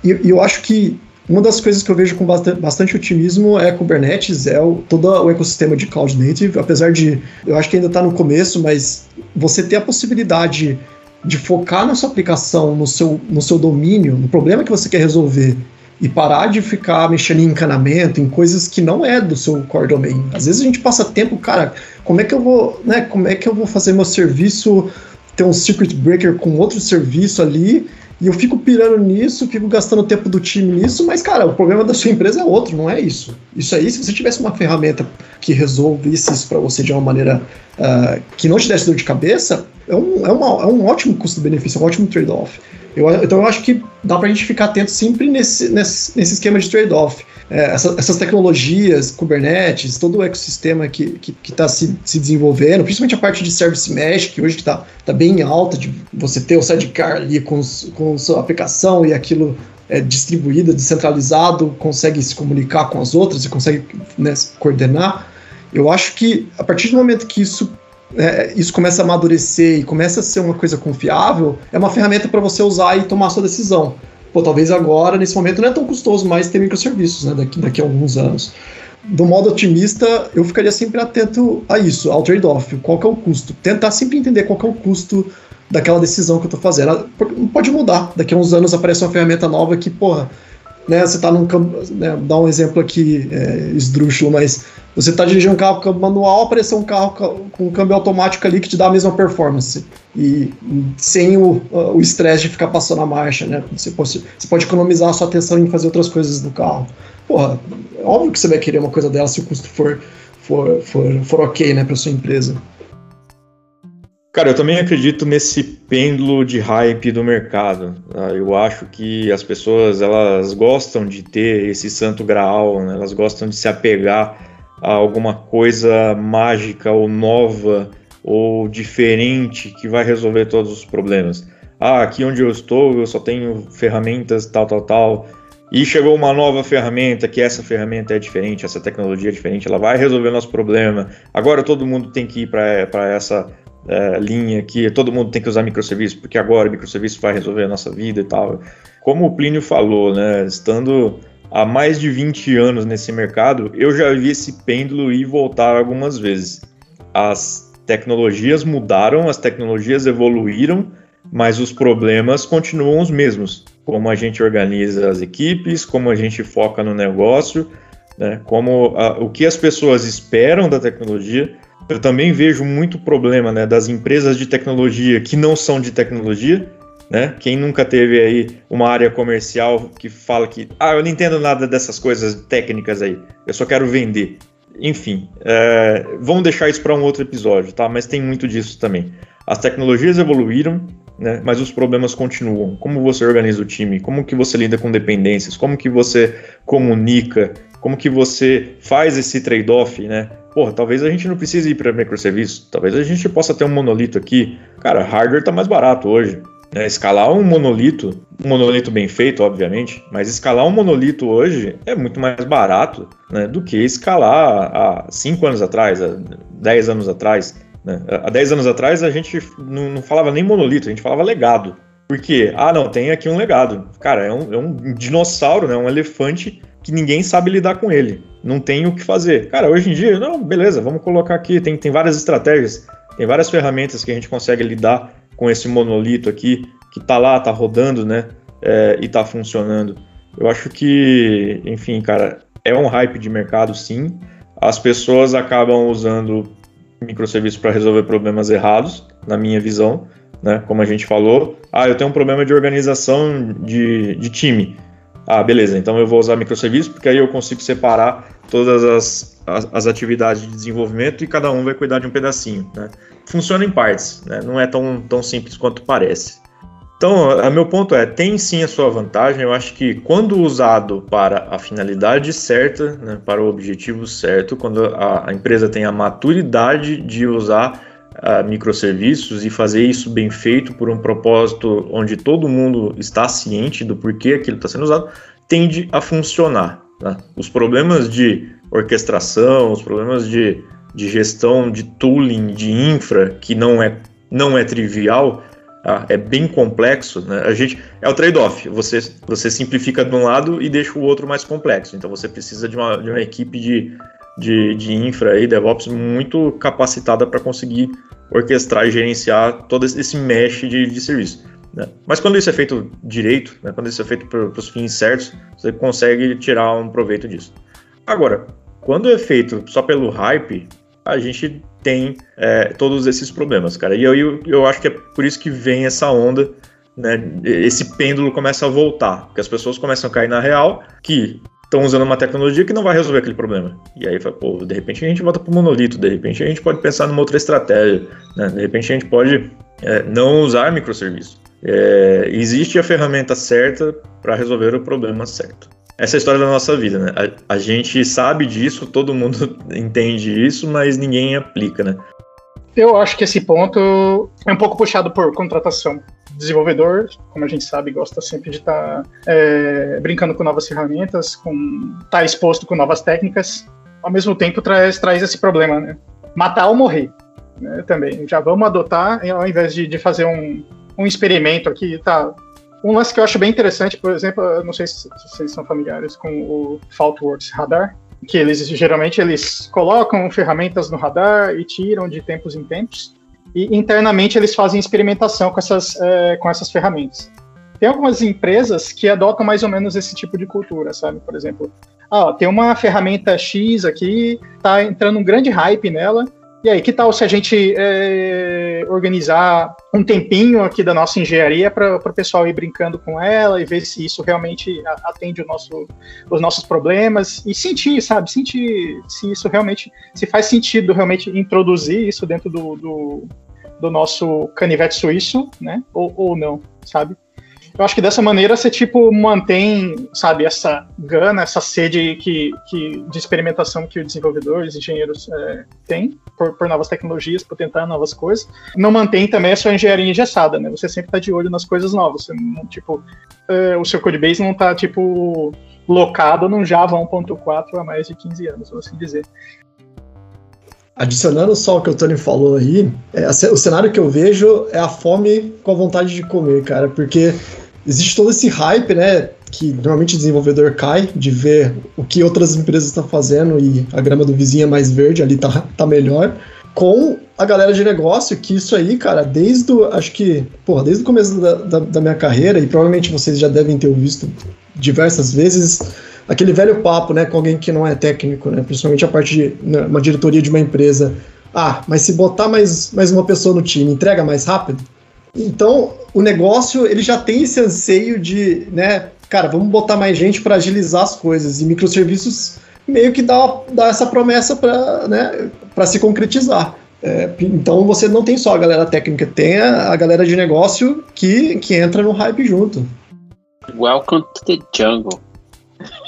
E, e eu acho que uma das coisas que eu vejo com bastante otimismo é Kubernetes, é o, todo o ecossistema de Cloud Native, apesar de, eu acho que ainda está no começo, mas você ter a possibilidade de focar na sua aplicação, no seu, no seu domínio, no problema que você quer resolver e parar de ficar mexendo em encanamento, em coisas que não é do seu core domain. Às vezes a gente passa tempo, cara, como é que eu vou, né, como é que eu vou fazer meu serviço ter um circuit breaker com outro serviço ali e eu fico pirando nisso, fico gastando tempo do time nisso, mas, cara, o problema da sua empresa é outro, não é isso. Isso aí, se você tivesse uma ferramenta que resolvesse isso para você de uma maneira uh, que não te desse dor de cabeça, é um, é uma, é um ótimo custo-benefício, é um ótimo trade-off. Então eu acho que dá para a gente ficar atento sempre nesse, nesse, nesse esquema de trade-off. É, essa, essas tecnologias, Kubernetes, todo o ecossistema que está tá se, se desenvolvendo, principalmente a parte de Service Mesh, que hoje está tá bem alta, de você ter o sidecar ali com, com sua aplicação e aquilo é, distribuído, descentralizado, consegue se comunicar com as outras e consegue né, coordenar. Eu acho que a partir do momento que isso é, isso começa a amadurecer e começa a ser uma coisa confiável, é uma ferramenta para você usar e tomar sua decisão. Pô, talvez agora, nesse momento, não é tão custoso mais ter microserviços, né, daqui, daqui a alguns anos. Do modo otimista, eu ficaria sempre atento a isso, ao trade-off, qual é o custo. Tentar sempre entender qual é o custo daquela decisão que eu estou fazendo. Pode mudar, daqui a uns anos aparece uma ferramenta nova que, porra, né, você está num campo, né, dá um exemplo aqui é, esdrúxulo, mas você está dirigindo um carro com manual, apareceu um carro com um câmbio automático ali que te dá a mesma performance e sem o estresse de ficar passando a marcha, né? Você pode, você pode economizar a sua atenção em fazer outras coisas no carro. Porra, é óbvio que você vai querer uma coisa dela se o custo for, for, for, for ok, né, para sua empresa. Cara, eu também acredito nesse pêndulo de hype do mercado. Tá? Eu acho que as pessoas elas gostam de ter esse santo graal, né? elas gostam de se apegar a alguma coisa mágica ou nova ou diferente que vai resolver todos os problemas. Ah, aqui onde eu estou eu só tenho ferramentas tal, tal, tal. E chegou uma nova ferramenta, que essa ferramenta é diferente, essa tecnologia é diferente, ela vai resolver o nosso problema. Agora todo mundo tem que ir para essa é, linha que todo mundo tem que usar microserviços, porque agora o microserviço vai resolver a nossa vida e tal. Como o Plínio falou, né, estando há mais de 20 anos nesse mercado, eu já vi esse pêndulo ir voltar algumas vezes. as tecnologias mudaram, as tecnologias evoluíram, mas os problemas continuam os mesmos. Como a gente organiza as equipes, como a gente foca no negócio, né, como a, o que as pessoas esperam da tecnologia. Eu também vejo muito problema né, das empresas de tecnologia que não são de tecnologia. Né? Quem nunca teve aí uma área comercial que fala que ah, eu não entendo nada dessas coisas técnicas aí, eu só quero vender. Enfim, é, vamos deixar isso para um outro episódio, tá? Mas tem muito disso também. As tecnologias evoluíram, né? Mas os problemas continuam. Como você organiza o time? Como que você lida com dependências? Como que você comunica? Como que você faz esse trade-off, né? Porra, talvez a gente não precise ir para microserviço. Talvez a gente possa ter um monolito aqui. Cara, hardware está mais barato hoje. Né? Escalar um monolito, um monolito bem feito, obviamente, mas escalar um monolito hoje é muito mais barato né, do que escalar há 5 anos atrás, há 10 anos atrás. Né? Há 10 anos atrás a gente não, não, falava nem monolito, a gente falava legado. Por quê? Ah, não, tem aqui um legado. Cara, é um, é um dinossauro, né? um elefante que ninguém sabe lidar com ele. Não tem o que fazer. Cara, hoje em dia, não, beleza, vamos colocar aqui. Tem, tem várias estratégias, tem várias ferramentas que a gente consegue lidar com esse monolito aqui, que tá lá, tá rodando, né? É, e tá funcionando. Eu acho que, enfim, cara, é um hype de mercado, sim. As pessoas acabam usando microserviços para resolver problemas errados, na minha visão, né? Como a gente falou, ah, eu tenho um problema de organização de, de time. Ah, beleza, então eu vou usar microserviços porque aí eu consigo separar todas as, as, as, atividades de desenvolvimento e cada um vai cuidar de um pedacinho. Né? Funciona em partes, né? não é tão, tão simples quanto parece. Então, o meu ponto é, tem sim a sua vantagem, eu acho que quando usado para a finalidade certa, né, para o objetivo certo, quando a, a empresa tem a maturidade de usar uh, microserviços e fazer isso bem feito por um propósito onde todo mundo está ciente do porquê aquilo está sendo usado, tende a funcionar. Né? Os problemas de orquestração, os problemas de, de gestão, de tooling, de infra, que não é, não é trivial, Tá? É bem complexo. Né? A gente é o trade-off. Você, você simplifica de um lado e deixa o outro mais complexo. Então você precisa de uma, de uma equipe de, de, de infra e DevOps muito capacitada para conseguir orquestrar e gerenciar todo esse mesh de, de serviço. Né? Mas quando isso é feito direito, né? quando isso é feito para os fins certos, você consegue tirar um proveito disso. Agora, quando é feito só pelo hype, a gente tem é, todos esses problemas, cara. E eu, eu, eu acho que é por isso que vem essa onda, né? Esse pêndulo começa a voltar, porque as pessoas começam a cair na real que estão usando uma tecnologia que não vai resolver aquele problema. E aí, pô, de repente a gente volta para o monolito, de repente a gente pode pensar numa outra estratégia, né? de repente a gente pode é, não usar microserviço. É, existe a ferramenta certa para resolver o problema certo essa é a história da nossa vida, né? A, a, gente sabe disso, todo mundo entende isso, mas ninguém aplica, né? Eu acho que esse ponto é um pouco puxado por contratação. Desenvolvedor, como a gente sabe, gosta sempre de estar tá, é, brincando com novas ferramentas, com estar tá exposto com novas técnicas. Ao mesmo tempo, traz, traz esse problema, né? Matar ou morrer. Né, também. Já vamos adotar, ao invés de, de fazer um, um experimento aqui, tá? Um lance que eu acho bem interessante, por exemplo, não sei se vocês são familiares com o Faultworks Radar, que eles geralmente eles colocam ferramentas no radar e tiram de tempos em tempos, e internamente eles fazem experimentação com essas, é, com essas ferramentas. Tem algumas empresas que adotam mais ou menos esse tipo de cultura, sabe? Por exemplo, ah, tem uma ferramenta X aqui, tá entrando um grande hype nela, e aí, que tal se a gente é, organizar um tempinho aqui da nossa engenharia para o pessoal ir brincando com ela e ver se isso realmente atende nosso, os nossos problemas e sentir, sabe? Sentir se isso realmente, se faz sentido realmente introduzir isso dentro do, do, do nosso canivete suíço, né? Ou, ou não, sabe? Eu acho que dessa maneira você, tipo, mantém, sabe, essa gana, essa sede que, que, de experimentação que os desenvolvedores, engenheiros é, têm por, por, novas tecnologias, por tentar novas coisas. Não mantém também a sua engenharia engessada, né? Você sempre está de olho nas coisas novas. Você não, tipo, é, o seu codebase não está, tipo, locado num Java 1.4 há mais de 15 anos, vou assim dizer. Adicionando só o que o Tony falou aí, é, o cenário que eu vejo é a fome com a vontade de comer, cara, porque existe todo esse hype, né? Que normalmente o desenvolvedor cai de ver o que outras empresas estão fazendo e a grama do vizinho é mais verde, ali tá, tá melhor. com a galera de negócio, que isso aí, cara, desde o, acho que, porra, desde o começo da, da, da minha carreira, e provavelmente vocês já devem ter visto diversas vezes, aquele velho papo, né, com alguém que não é técnico, né, principalmente a parte de né, uma diretoria de uma empresa. Ah, mas se botar mais, mais uma pessoa no time, entrega mais rápido? Então, o negócio, ele já tem esse anseio de, né, cara, vamos botar mais gente para agilizar as coisas, e microserviços meio que dá, dá essa promessa para né, se concretizar. É, então você não tem só a galera técnica, tem a, a, galera de negócio que, que entra no hype junto. Welcome to the jungle.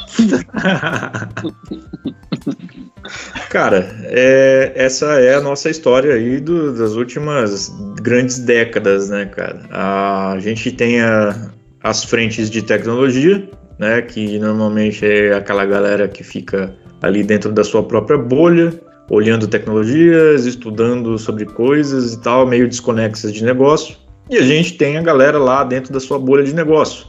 Cara, é, essa é a nossa história aí do, das últimas grandes décadas, né, cara? A gente tem a, as frentes de tecnologia, né, que normalmente é aquela galera que fica ali dentro da sua própria bolha, olhando tecnologias, estudando sobre coisas e tal, meio desconexas de negócio. E a gente tem a galera lá dentro da sua bolha de negócio.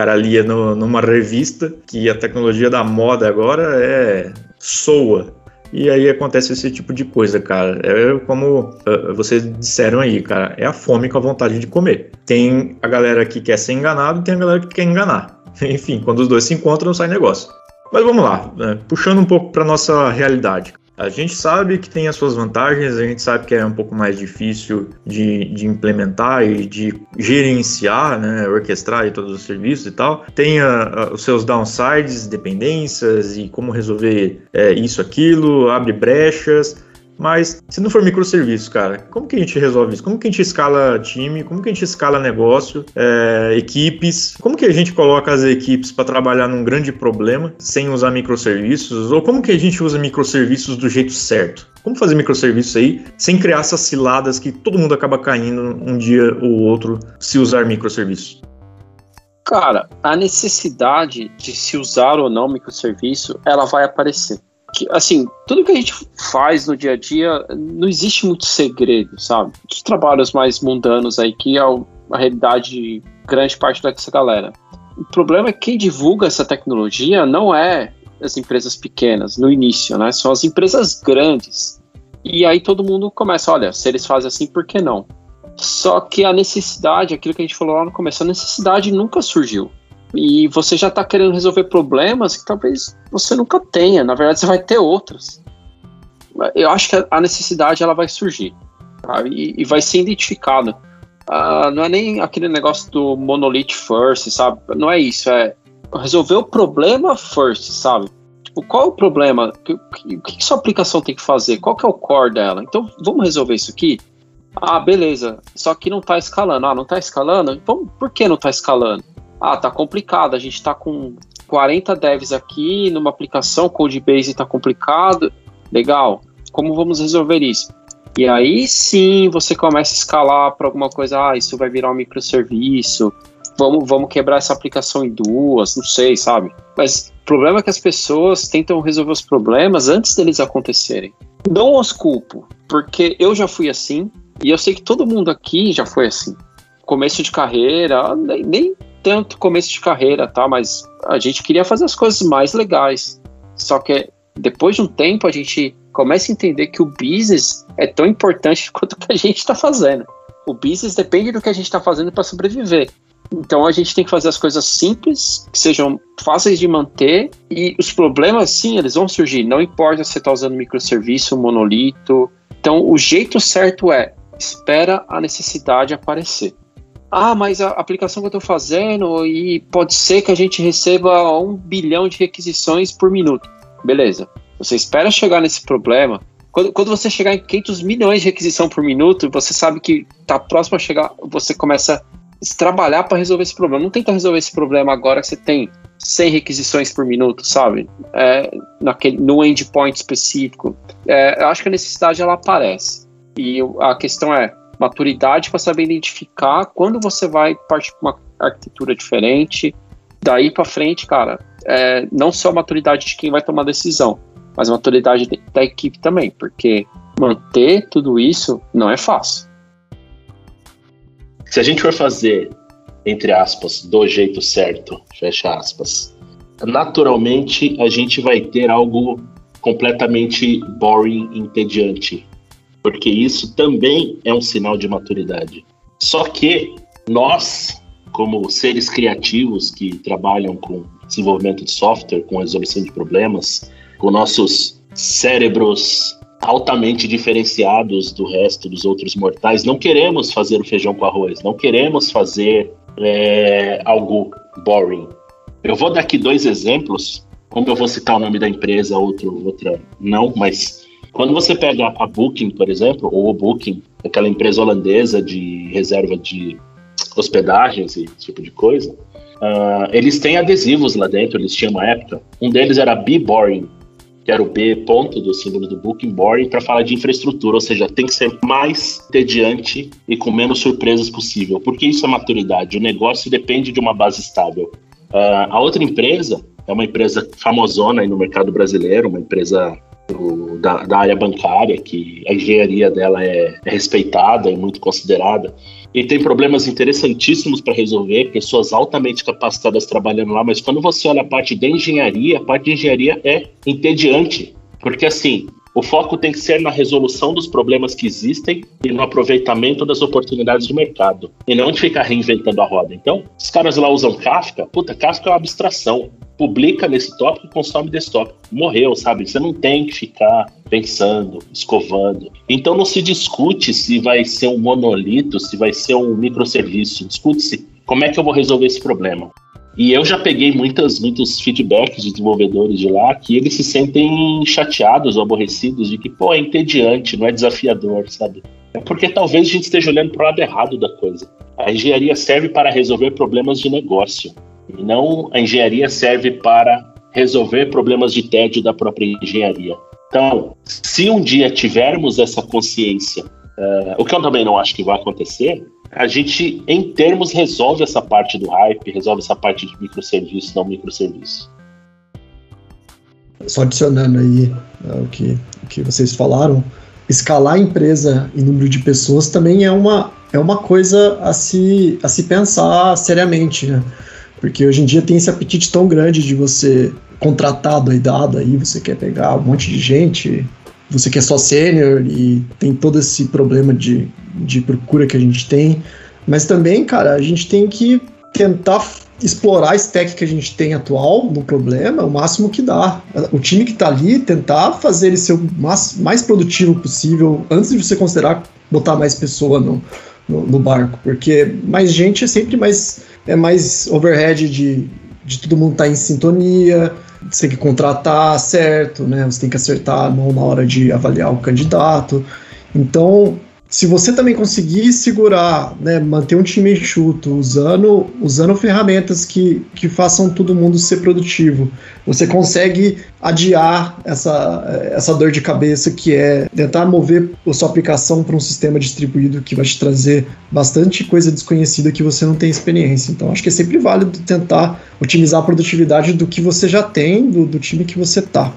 Cara lia no, numa revista que a tecnologia da moda agora é soa. E aí acontece esse tipo de coisa, cara. É como uh, vocês disseram aí, cara. É a fome com a vontade de comer. Tem a galera que quer ser enganado e tem a galera que quer enganar. Enfim, quando os dois se encontram, sai negócio. Mas vamos lá, né? puxando um pouco para nossa realidade. A gente sabe que tem as suas vantagens, a gente sabe que é um pouco mais difícil de, de implementar e de gerenciar, né, orquestrar todos os serviços e tal. Tem a, a, os seus downsides, dependências e como resolver é, isso, aquilo, abre brechas. Mas se não for microserviços, cara, como que a gente resolve isso? Como que a gente escala time? Como que a gente escala negócio, é, equipes? Como que a gente coloca as equipes para trabalhar num grande problema sem usar microserviços? Ou como que a gente usa microserviços do jeito certo? Como fazer microserviços aí sem criar essas ciladas que todo mundo acaba caindo um dia ou outro se usar microserviços? Cara, a necessidade de se usar ou não microserviço, ela vai aparecer que, assim, tudo que a gente faz no dia a dia, não existe muito segredo, sabe? Os trabalhos mais mundanos aí, que é a realidade de grande parte dessa galera. O problema é que quem divulga essa tecnologia não é as empresas pequenas no início, né? São as empresas grandes. E aí todo mundo começa, olha, se eles fazem assim, por que não? Só que a necessidade, aquilo que a gente falou lá no começo, a necessidade nunca surgiu e você já está querendo resolver problemas que talvez você nunca tenha. Na verdade, você vai ter outros. Eu acho que a necessidade ela vai surgir tá? e, e, vai ser identificada. Ah, não é nem aquele negócio do monolith first, sabe? Não é isso. É resolver o problema first, sabe? Tipo, qual é o problema? O que, que sua aplicação tem que fazer? Qual que é o core dela? Então, vamos resolver isso aqui? Ah, beleza. Só que não está escalando. Ah, não está escalando? Vamos, por que não está escalando? Ah, tá complicado, a gente tá com 40 devs aqui numa aplicação, Codebase tá complicado, legal, como vamos resolver isso? E aí sim você começa a escalar para alguma coisa, ah, isso vai virar um microserviço, vamos, vamos quebrar essa aplicação em duas, não sei, sabe? Mas o problema é que as pessoas tentam resolver os problemas antes deles acontecerem. Não os culpo, porque eu já fui assim, e eu sei que todo mundo aqui já foi assim. Começo de carreira, nem, nem tanto começo de carreira, tá? Mas a gente queria fazer as coisas mais legais. Só que depois de um tempo a gente começa a entender que o business é tão importante quanto o que a gente está fazendo. O business depende do que a gente está fazendo para sobreviver. Então a gente tem que fazer as coisas simples, que sejam fáceis de manter, e os problemas, sim, eles vão surgir. Não importa se você está usando microserviço, monolito. Então o jeito certo é espera a necessidade aparecer ah, mas a aplicação que eu estou fazendo e pode ser que a gente receba um bilhão de requisições por minuto. Beleza. Você espera chegar nesse problema. Quando, quando você chegar em 500 milhões de requisição por minuto, você sabe que está próximo a chegar, você começa a trabalhar para resolver esse problema. Não tenta resolver esse problema agora que você tem 100 requisições por minuto, sabe? É, naquele, no endpoint específico. É, eu acho que a necessidade ela aparece. E a questão é, maturidade para saber identificar quando você vai partir para uma arquitetura diferente. Daí para frente, cara, é, não só a maturidade de quem vai tomar decisão, mas a maturidade da equipe também, porque manter tudo isso não é fácil. Se a gente for fazer, entre aspas, do jeito certo, fecha aspas, naturalmente a gente vai ter algo completamente boring, entediante porque isso também é um sinal de maturidade. Só que nós, como seres criativos que trabalham com desenvolvimento de software, com resolução de problemas, com nossos cérebros altamente diferenciados do resto dos outros mortais, não queremos fazer o feijão com arroz, não queremos fazer é, algo boring. Eu vou dar aqui dois exemplos, como eu vou citar o nome da empresa, outro, outra não, mas quando você pega a Booking, por exemplo, ou o Booking, aquela empresa holandesa de reserva de hospedagens e esse tipo de coisa, uh, eles têm adesivos lá dentro, eles tinham uma época. Um deles era Be Boring, que era o B ponto do símbolo do Booking Boring, para falar de infraestrutura, ou seja, tem que ser mais tediante e com menos surpresas possível, porque isso é maturidade. O negócio depende de uma base estável. Uh, a outra empresa é uma empresa famosona aí no mercado brasileiro, uma empresa do, da, da, área bancária, que a engenharia dela é, é respeitada e muito considerada. E tem problemas interessantíssimos para resolver, pessoas altamente capacitadas trabalhando lá, mas quando você olha a parte de engenharia, a parte de engenharia é entediante. Porque assim, o foco tem que ser na resolução dos problemas que existem e no aproveitamento das oportunidades de mercado. E não de ficar reinventando a roda. Então, os caras lá usam Kafka. Puta, Kafka é uma abstração publica nesse tópico e consome desse tópico. Morreu, sabe? Você não tem que ficar pensando, escovando. Então não se discute se vai ser um monolito, se vai ser um microserviço. Discute-se como é que eu vou resolver esse problema. E eu já peguei muitas, muitos feedbacks de desenvolvedores de lá que eles se sentem chateados ou aborrecidos de que, pô, é entediante, não é desafiador, sabe? É porque talvez a gente esteja olhando para o lado errado da coisa. A engenharia serve para resolver problemas de negócio. E não a engenharia serve para resolver problemas de tédio da própria engenharia. Então, se um dia tivermos essa consciência, uh, o que eu também não acho que vai acontecer, a gente, em termos, resolve essa parte do hype, resolve essa parte de microserviço, não microserviço. Só adicionando aí uh, o, que, o que vocês falaram, escalar a empresa em número de pessoas também é uma, é uma coisa a se, a se pensar seriamente, né? Porque hoje em dia tem esse apetite tão grande de você contratado e dado aí, você quer pegar um monte de gente, você quer só sênior e tem todo esse problema de, de procura que a gente tem. Mas também, cara, a gente tem que tentar explorar a stack que a gente tem atual no problema o máximo que dá. O time que está ali, tentar fazer ele ser o mais, mais produtivo possível antes de você considerar botar mais pessoa no, no, no barco, porque mais gente é sempre mais é mais overhead de, de todo mundo estar tá em sintonia, você tem que contratar certo, né? Você tem que acertar a mão na hora de avaliar o candidato. Então, se você também conseguir segurar, né, manter um time enxuto, usando, usando ferramentas que, que façam todo mundo ser produtivo, você consegue adiar essa, essa dor de cabeça que é tentar mover a sua aplicação para um sistema distribuído que vai te trazer bastante coisa desconhecida que você não tem experiência. Então, acho que é sempre válido tentar otimizar a produtividade do que você já tem, do, do time que você está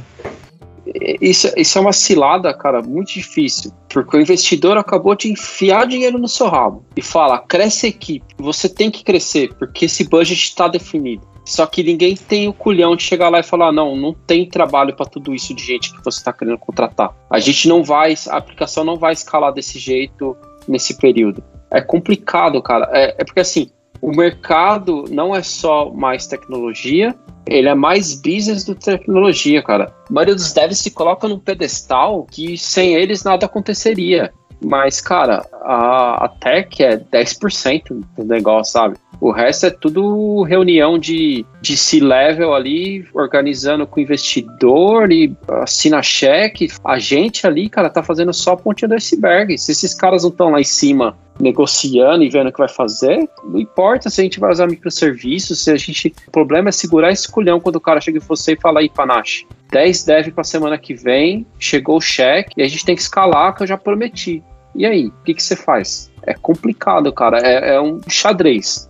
isso, isso é uma cilada, cara, muito difícil. Porque o investidor acabou de enfiar dinheiro no seu rabo e fala: cresce equipe, você tem que crescer, porque esse budget está definido. Só que ninguém tem o culhão de chegar lá e falar: não, não tem trabalho para tudo isso de gente que você está querendo contratar. A gente não vai, a aplicação não vai escalar desse jeito nesse período. É complicado, cara. É, é porque assim, o mercado não é só mais tecnologia, ele é mais business do que tecnologia, cara. A maioria dos devs se coloca num pedestal que sem eles nada aconteceria. Mas, cara, a, a tech é 10% do negócio, sabe? O resto é tudo reunião de, de C-level ali, organizando com investidor e assina cheque. A gente ali, cara, tá fazendo só a pontinha do iceberg. Se esses caras não estão lá em cima negociando e vendo o que vai fazer, não importa se a gente vai usar microserviços, se a gente. O problema é segurar esse culhão quando o cara chega em você e fala aí, Panache, 10 deve para semana que vem, chegou o cheque e a gente tem que escalar que eu já prometi. E aí, o que, que você faz? É complicado, cara. É, é um xadrez.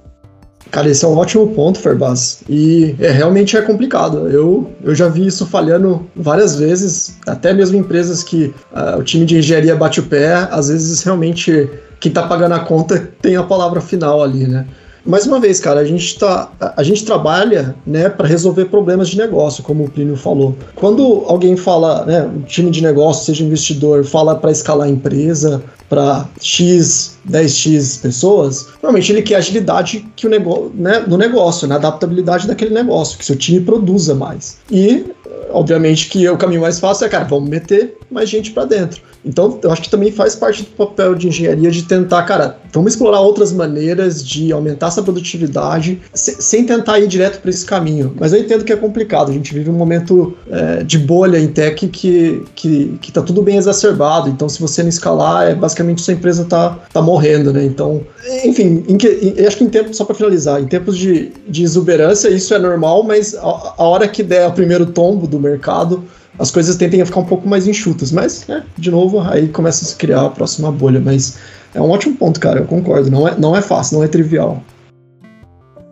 Cara, esse é um ótimo ponto, Ferbaz. E é, realmente é complicado. Eu, eu já vi isso falhando várias vezes, até mesmo empresas que uh, o time de engenharia bate o pé, às vezes realmente quem está pagando a conta tem a palavra final ali, né? Mais uma vez, cara, a gente tá, a gente trabalha, né, para resolver problemas de negócio, como o Plínio falou. Quando alguém fala, né, um time de negócio, seja investidor, fala para escalar a empresa para X, 10X pessoas, normalmente ele quer agilidade que o negócio, né, no negócio, na adaptabilidade daquele negócio, que seu time produza mais. E obviamente que o caminho mais fácil é, cara, vamos meter mais gente para dentro. Então, eu acho que também faz parte do papel de engenharia de tentar, cara, vamos explorar outras maneiras de aumentar essa produtividade sem tentar ir direto para esse caminho. Mas eu entendo que é complicado. A gente vive um momento é, de bolha em tech que, que, que tá tudo bem exacerbado. Então, se você não escalar, é basicamente sua empresa tá, tá morrendo, né? Então, enfim, em que, em, acho que em tempos, só para finalizar, em tempos de, de exuberância, isso é normal, mas a, a hora que der o primeiro tombo do mercado, as coisas tendem a ficar um pouco mais enxutas. Mas, é, de novo, aí começa a se criar a próxima bolha. Mas é um ótimo ponto, cara, eu concordo. Não é, não é fácil, não é trivial.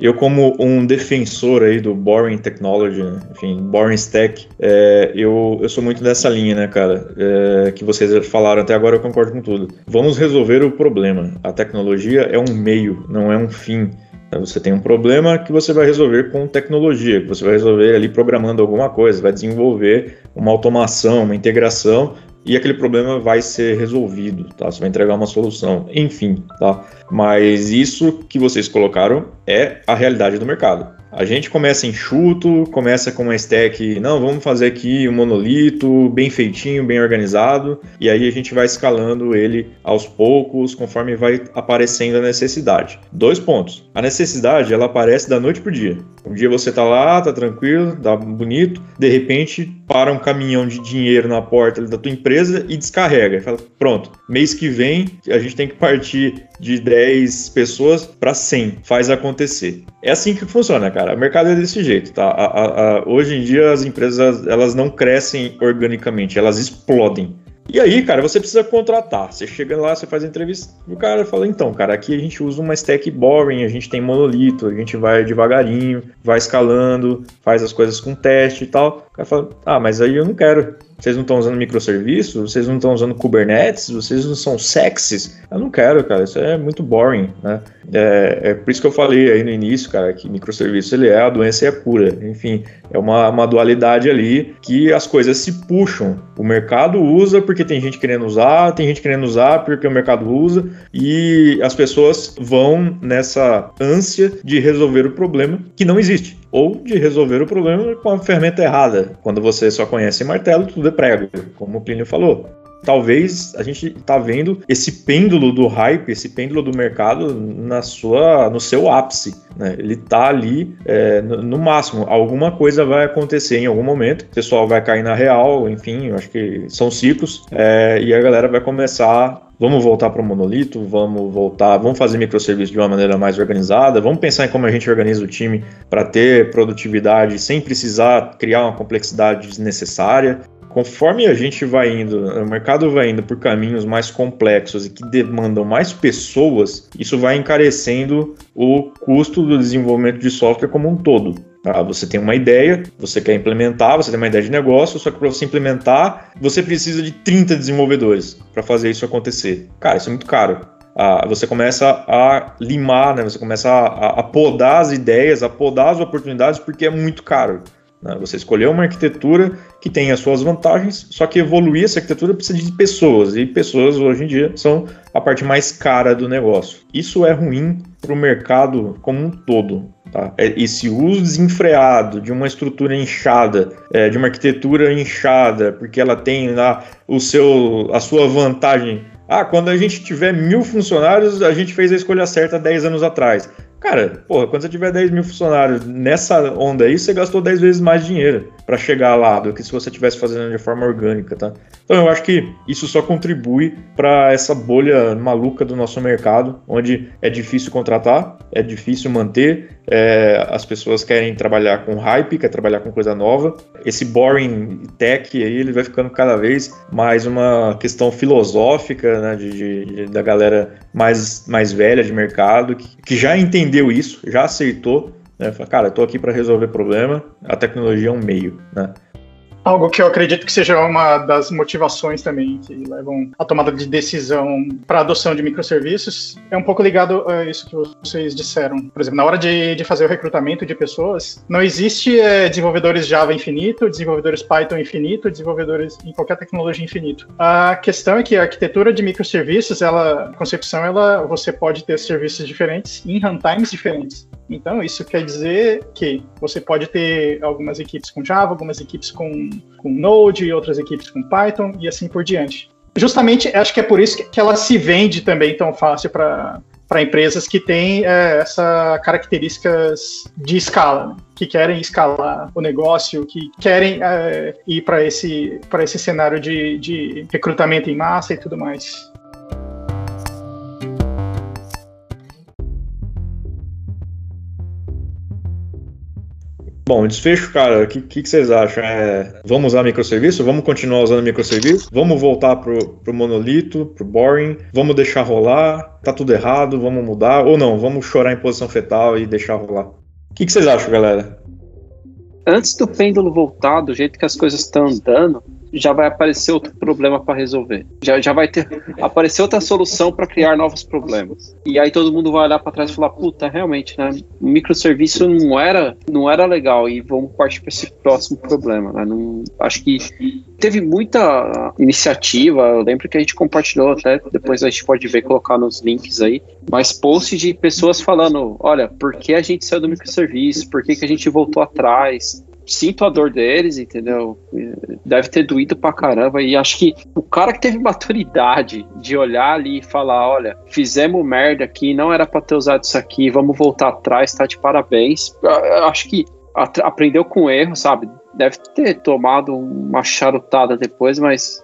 Eu, como um defensor aí do Boring Technology, enfim, Boring Stack, é, eu, eu sou muito dessa linha, né, cara? É, que vocês falaram até agora, eu concordo com tudo. Vamos resolver o problema. A tecnologia é um meio, não é um fim. Você tem um problema que você vai resolver com tecnologia, que você vai resolver ali programando alguma coisa, vai desenvolver uma automação, uma integração e aquele problema vai ser resolvido, tá? Você vai entregar uma solução, enfim, tá? Mas isso que vocês colocaram é a realidade do mercado. A gente começa enxuto, começa com uma stack, não, vamos fazer aqui um monolito bem feitinho, bem organizado, e aí a gente vai escalando ele aos poucos, conforme vai aparecendo a necessidade. Dois pontos. A necessidade, ela aparece da noite pro dia. Um dia você tá lá, tá tranquilo, tá bonito, de repente para um caminhão de dinheiro na porta da tua empresa e descarrega. E fala, pronto, mês que vem a gente tem que partir de 10 pessoas para 100. Faz acontecer. É assim que funciona, cara. O mercado é desse jeito, tá? A, a, a, hoje em dia as empresas elas não crescem organicamente, elas explodem. E aí, cara, você precisa contratar. Você chega lá, você faz a entrevista, o cara fala: então, cara, aqui a gente usa uma stack boring, a gente tem monolito, a gente vai devagarinho, vai escalando, faz as coisas com teste e tal. O cara fala: ah, mas aí eu não quero. Vocês não estão usando microserviços? Vocês não estão usando Kubernetes? Vocês não são sexys? Eu não quero, cara. Isso é muito boring, né? É, é por isso que eu falei aí no início, cara, que microserviço ele é a doença e é pura. Enfim, é uma, uma dualidade ali que as coisas se puxam. O mercado usa porque tem gente querendo usar, tem gente querendo usar porque o mercado usa e as pessoas vão nessa ânsia de resolver o problema que não existe ou de resolver o problema com a ferramenta errada. Quando você só conhece martelo, tudo é prego, como o Plínio falou. Talvez a gente está vendo esse pêndulo do hype, esse pêndulo do mercado na sua, no seu ápice. Né? Ele está ali é, no, no, máximo. Alguma coisa vai acontecer em algum momento. O pessoal vai cair na real, enfim, eu acho que são ciclos. É, e a galera vai começar vamos voltar para o monolito, vamos voltar, vamos fazer microserviços de uma maneira mais organizada, vamos pensar em como a gente organiza o time para ter produtividade sem precisar criar uma complexidade desnecessária. Conforme a gente vai indo, o mercado vai indo por caminhos mais complexos e que demandam mais pessoas, isso vai encarecendo o custo do desenvolvimento de software como um todo. Ah, você tem uma ideia, você quer implementar, você tem uma ideia de negócio, só que para você implementar, você precisa de 30 desenvolvedores para fazer isso acontecer. Cara, isso é muito caro. Ah, você começa a limar, né? você começa a, a podar as ideias, a podar as oportunidades, porque é muito caro. Né? Você escolheu uma arquitetura que tem as suas vantagens, só que evoluir essa arquitetura precisa de pessoas, e pessoas hoje em dia são a parte mais cara do negócio. Isso é ruim para o mercado como um todo. Tá? É, esse uso desenfreado de uma estrutura inchada, é, de uma arquitetura inchada, porque ela tem lá o seu, a sua vantagem. Ah, quando a gente tiver mil funcionários, a gente fez a escolha certa 10 anos atrás. Cara, porra, quando você tiver 10 mil funcionários nessa onda aí, você gastou 10 vezes mais dinheiro para chegar lá do que se você estivesse fazendo de forma orgânica, tá? Então eu acho que isso só contribui para essa bolha maluca do nosso mercado, onde é difícil contratar, é difícil manter, é, as pessoas querem trabalhar com hype, quer trabalhar com coisa nova. Esse boring tech aí, ele vai ficando cada vez mais uma questão filosófica, né, de, de da galera mais, mais velha de mercado, que, que já entendeu isso, já aceitou, né, fala, cara, eu tô aqui para resolver problema, a tecnologia é um meio, né. Algo que eu acredito que seja uma das motivações também que levam a tomada de decisão para a adoção de microserviços é um pouco ligado a isso que vocês disseram. Por exemplo, na hora de, de fazer o recrutamento de pessoas, não existe é, desenvolvedores Java infinito, desenvolvedores Python infinito, desenvolvedores em qualquer tecnologia infinito. A questão é que a arquitetura de microserviços, ela, a concepção, ela, você pode ter serviços diferentes em runtimes diferentes. Então, isso quer dizer que você pode ter algumas equipes com Java, algumas equipes com, com Node, e outras equipes com Python e assim por diante. Justamente, acho que é por isso que ela se vende também tão fácil para para empresas que têm é, essas características de escala, né? que querem escalar o negócio, que querem é, ir para esse, esse cenário de, de recrutamento em massa e tudo mais. Bom, desfecho, cara, o que, que, que, vocês acham? É, vamos usar microserviço? Vamos continuar usando microserviço? Vamos voltar pro, pro monolito, pro boring? Vamos deixar rolar? Tá tudo errado? Vamos mudar? Ou não? Vamos chorar em posição fetal e deixar rolar? O que, que vocês acham, galera? Antes do pêndulo voltar, do jeito que as coisas estão andando, já vai aparecer outro problema para resolver. Já, já vai ter aparecer outra solução para criar novos problemas. E aí todo mundo vai olhar para trás e falar: puta, realmente, né? Microserviço não era, não era legal e vamos partir para esse próximo problema. Né? Não, acho que teve muita iniciativa. Eu lembro que a gente compartilhou até depois a gente pode ver colocar nos links aí, mas posts de pessoas falando: olha, por que a gente saiu do microserviço? Por que, que a gente voltou atrás? Sinto a dor deles, entendeu? Deve ter doído pra caramba. E acho que o cara que teve maturidade de olhar ali e falar: olha, fizemos merda aqui, não era pra ter usado isso aqui, vamos voltar atrás, tá de parabéns. Acho que aprendeu com erro, sabe? Deve ter tomado uma charutada depois, mas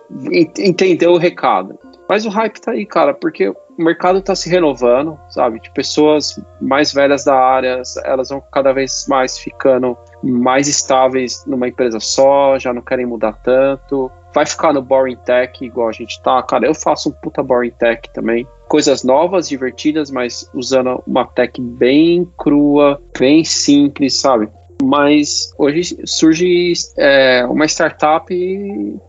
entendeu o recado. Mas o hype tá aí, cara, porque o mercado tá se renovando, sabe? De pessoas mais velhas da área, elas vão cada vez mais ficando mais estáveis numa empresa só, já não querem mudar tanto. Vai ficar no boring tech igual a gente tá. Cara, eu faço um puta boring tech também. Coisas novas, divertidas, mas usando uma tech bem crua, bem simples, sabe? Mas hoje surge é, uma startup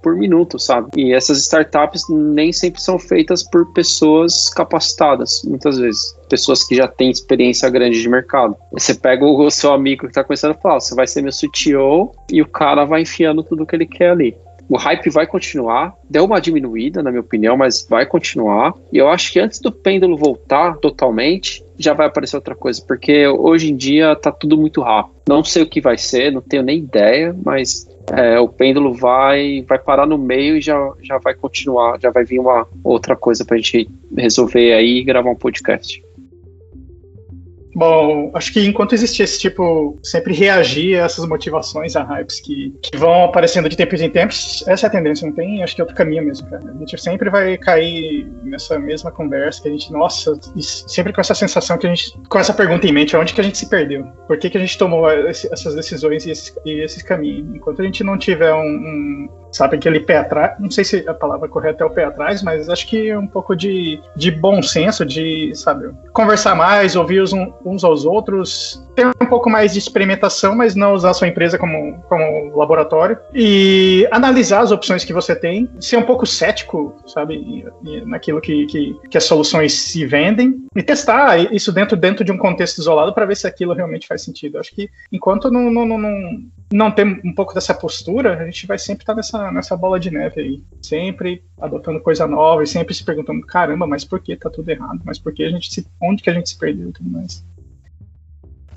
por minuto, sabe? E essas startups nem sempre são feitas por pessoas capacitadas, muitas vezes. Pessoas que já têm experiência grande de mercado. Você pega o seu amigo que está começando e fala: você vai ser meu CTO, e o cara vai enfiando tudo que ele quer ali. O hype vai continuar, deu uma diminuída, na minha opinião, mas vai continuar. E eu acho que antes do pêndulo voltar totalmente, já vai aparecer outra coisa, porque hoje em dia tá tudo muito rápido. Não sei o que vai ser, não tenho nem ideia, mas é, o pêndulo vai vai parar no meio e já, já vai continuar, já vai vir uma outra coisa pra gente resolver aí e gravar um podcast. Bom, acho que enquanto existir esse tipo, sempre reagir a essas motivações, a hypes que, que vão aparecendo de tempos em tempos, essa é a tendência, não tem, acho que é outro caminho mesmo, cara. A gente sempre vai cair nessa mesma conversa que a gente, nossa, sempre com essa sensação que a gente, com essa pergunta em mente, onde que a gente se perdeu? Por que, que a gente tomou esse, essas decisões e esse, e esse caminho? Enquanto a gente não tiver um, um sabe, aquele pé atrás, não sei se a palavra correta é o pé atrás, mas acho que um pouco de, de bom senso, de, sabe, conversar mais, ouvir os, uns aos outros, ter um pouco mais de experimentação, mas não usar a sua empresa como, como laboratório, e analisar as opções que você tem, ser um pouco cético, sabe, naquilo que, que, que as soluções se vendem, e testar isso dentro, dentro de um contexto isolado para ver se aquilo realmente faz sentido. Acho que enquanto não, não, não, não, não tem um pouco dessa postura, a gente vai sempre estar nessa nessa, bola de neve aí. Sempre adotando coisa nova e sempre se perguntando, caramba, mas por que tá tudo errado? Mas por que a gente se. onde que a gente se perdeu e tudo mais?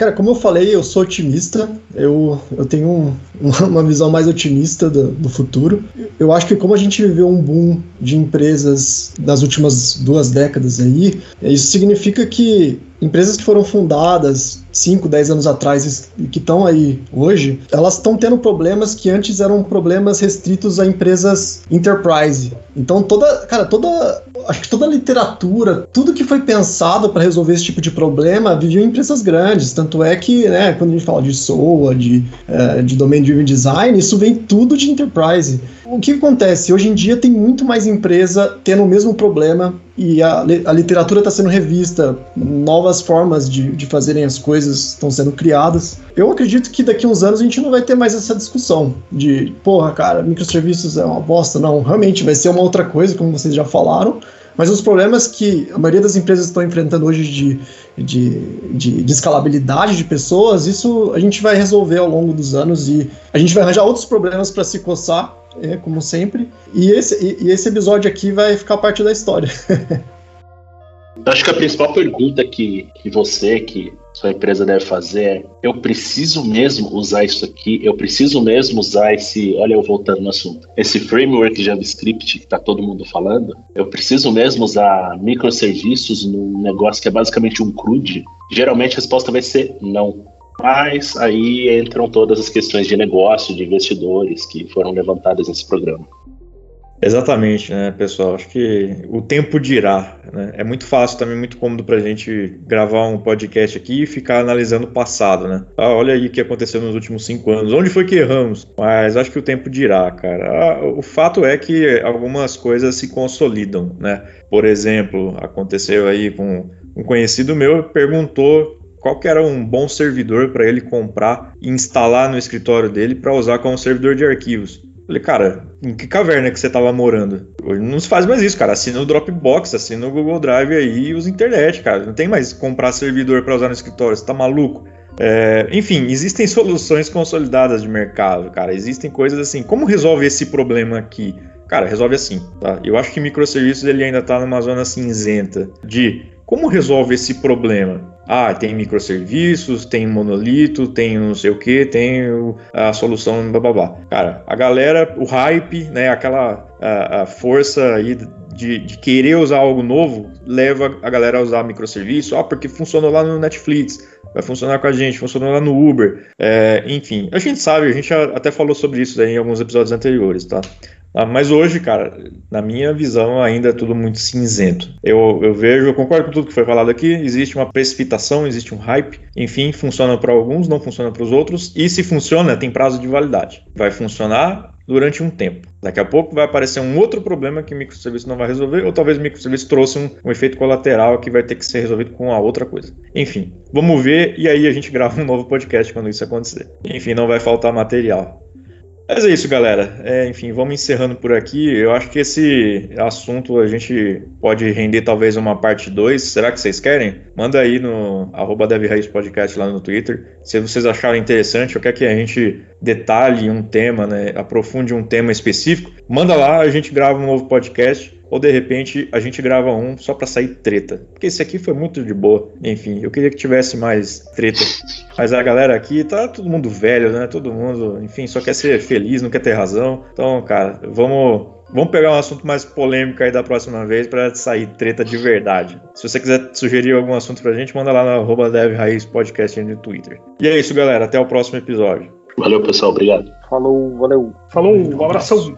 Cara, como eu falei, eu sou otimista, eu, eu tenho um, uma visão mais otimista do, do, futuro. Eu acho que como a gente viveu um boom de empresas nas últimas duas décadas aí, isso significa que empresas que foram fundadas 5, 10 anos atrás e que estão aí hoje, elas estão tendo problemas que antes eram problemas restritos a empresas enterprise. Então toda, cara, toda, acho que toda a literatura, tudo que foi pensado para resolver esse tipo de problema viveu em empresas grandes. Tanto é que, né, quando a gente fala de SOA, de, é, de Domain Driven Design, isso vem tudo de enterprise. O que acontece? Hoje em dia tem muito mais empresa tendo o mesmo problema e a, a literatura está sendo revista, novas formas de, de fazerem as coisas estão sendo criadas. Eu acredito que daqui a uns anos a gente não vai ter mais essa discussão de, porra, cara, microserviços é uma bosta. Não, realmente vai ser uma outra coisa, como vocês já falaram. Mas os problemas que a maioria das empresas estão enfrentando hoje de, de, de, de, escalabilidade de pessoas, isso a gente vai resolver ao longo dos anos e a gente vai arranjar outros problemas para se coçar, é, como sempre. E esse, e, e esse episódio aqui vai ficar parte da história. Acho que a principal pergunta que, que você, que sua empresa deve fazer é: eu preciso mesmo usar isso aqui? Eu preciso mesmo usar esse. Olha, eu voltando no assunto. Esse framework JavaScript que está todo mundo falando? Eu preciso mesmo usar microserviços num negócio que é basicamente um CRUD? Geralmente a resposta vai ser não. Mas aí entram todas as questões de negócio, de investidores que foram levantadas nesse programa. Exatamente, né, pessoal? Acho que o tempo dirá. Né? É muito fácil também, muito cômodo para a gente gravar um podcast aqui e ficar analisando o passado, né? Ah, olha aí o que aconteceu nos últimos cinco anos. Onde foi que erramos? Mas acho que o tempo dirá, cara. Ah, o fato é que algumas coisas se consolidam, né? Por exemplo, aconteceu aí com um conhecido meu perguntou qual que era um bom servidor para ele comprar e instalar no escritório dele para usar como servidor de arquivos. Falei, cara, em que caverna que você tava morando? Hoje não se faz mais isso, cara. Assina o Dropbox, assina o Google Drive aí e usa internet, cara. Não tem mais comprar servidor para usar no escritório, você tá maluco? É, enfim, existem soluções consolidadas de mercado, cara. Existem coisas assim. Como resolve esse problema aqui? Cara, resolve assim, tá? Eu acho que microserviços ele ainda tá numa zona cinzenta de como resolve esse problema? Ah, tem microserviços, tem monolito, tem não sei o que, tem a solução blá blá blá. Cara, a galera, o hype, né, aquela a, a força aí de, de, querer usar algo novo leva a galera a usar microserviço, ah, porque funcionou lá no Netflix, vai funcionar com a gente, funcionou lá no Uber, é, enfim, a gente sabe, a gente até falou sobre isso em alguns episódios anteriores, tá? Ah, mas hoje, cara, na minha visão, ainda é tudo muito cinzento. Eu, eu vejo, eu concordo com tudo que foi falado aqui. Existe uma precipitação, existe um hype. Enfim, funciona para alguns, não funciona para os outros. E se funciona, tem prazo de validade. Vai funcionar durante um tempo. Daqui a pouco vai aparecer um outro problema que o microserviço não vai resolver, ou talvez o microserviço trouxe um, um, efeito colateral que vai ter que ser resolvido com a outra coisa. Enfim, vamos ver e aí a gente grava um novo podcast quando isso acontecer. Enfim, não vai faltar material. Mas é isso, galera. É, enfim, vamos encerrando por aqui. Eu acho que esse assunto a gente pode render talvez uma parte 2. Será que vocês querem? Manda aí no arroba lá no Twitter. Se vocês acharem interessante ou quer que a gente detalhe um tema, né, aprofunde um tema específico, manda lá, a gente grava um novo podcast ou de repente a gente grava um só para sair treta. Porque esse aqui foi muito de boa. Enfim, eu queria que tivesse mais treta. Mas a galera aqui tá todo mundo velho, né? Todo mundo, enfim, só quer ser feliz, não quer ter razão. Então, cara, vamos Vamos pegar um assunto mais polêmico aí da próxima vez para sair treta de verdade. Se você quiser sugerir algum assunto pra gente, manda lá no arroba Podcast no Twitter. E é isso, galera. Até o próximo episódio. Valeu, pessoal. Obrigado. Falou, valeu. Falou, um abração.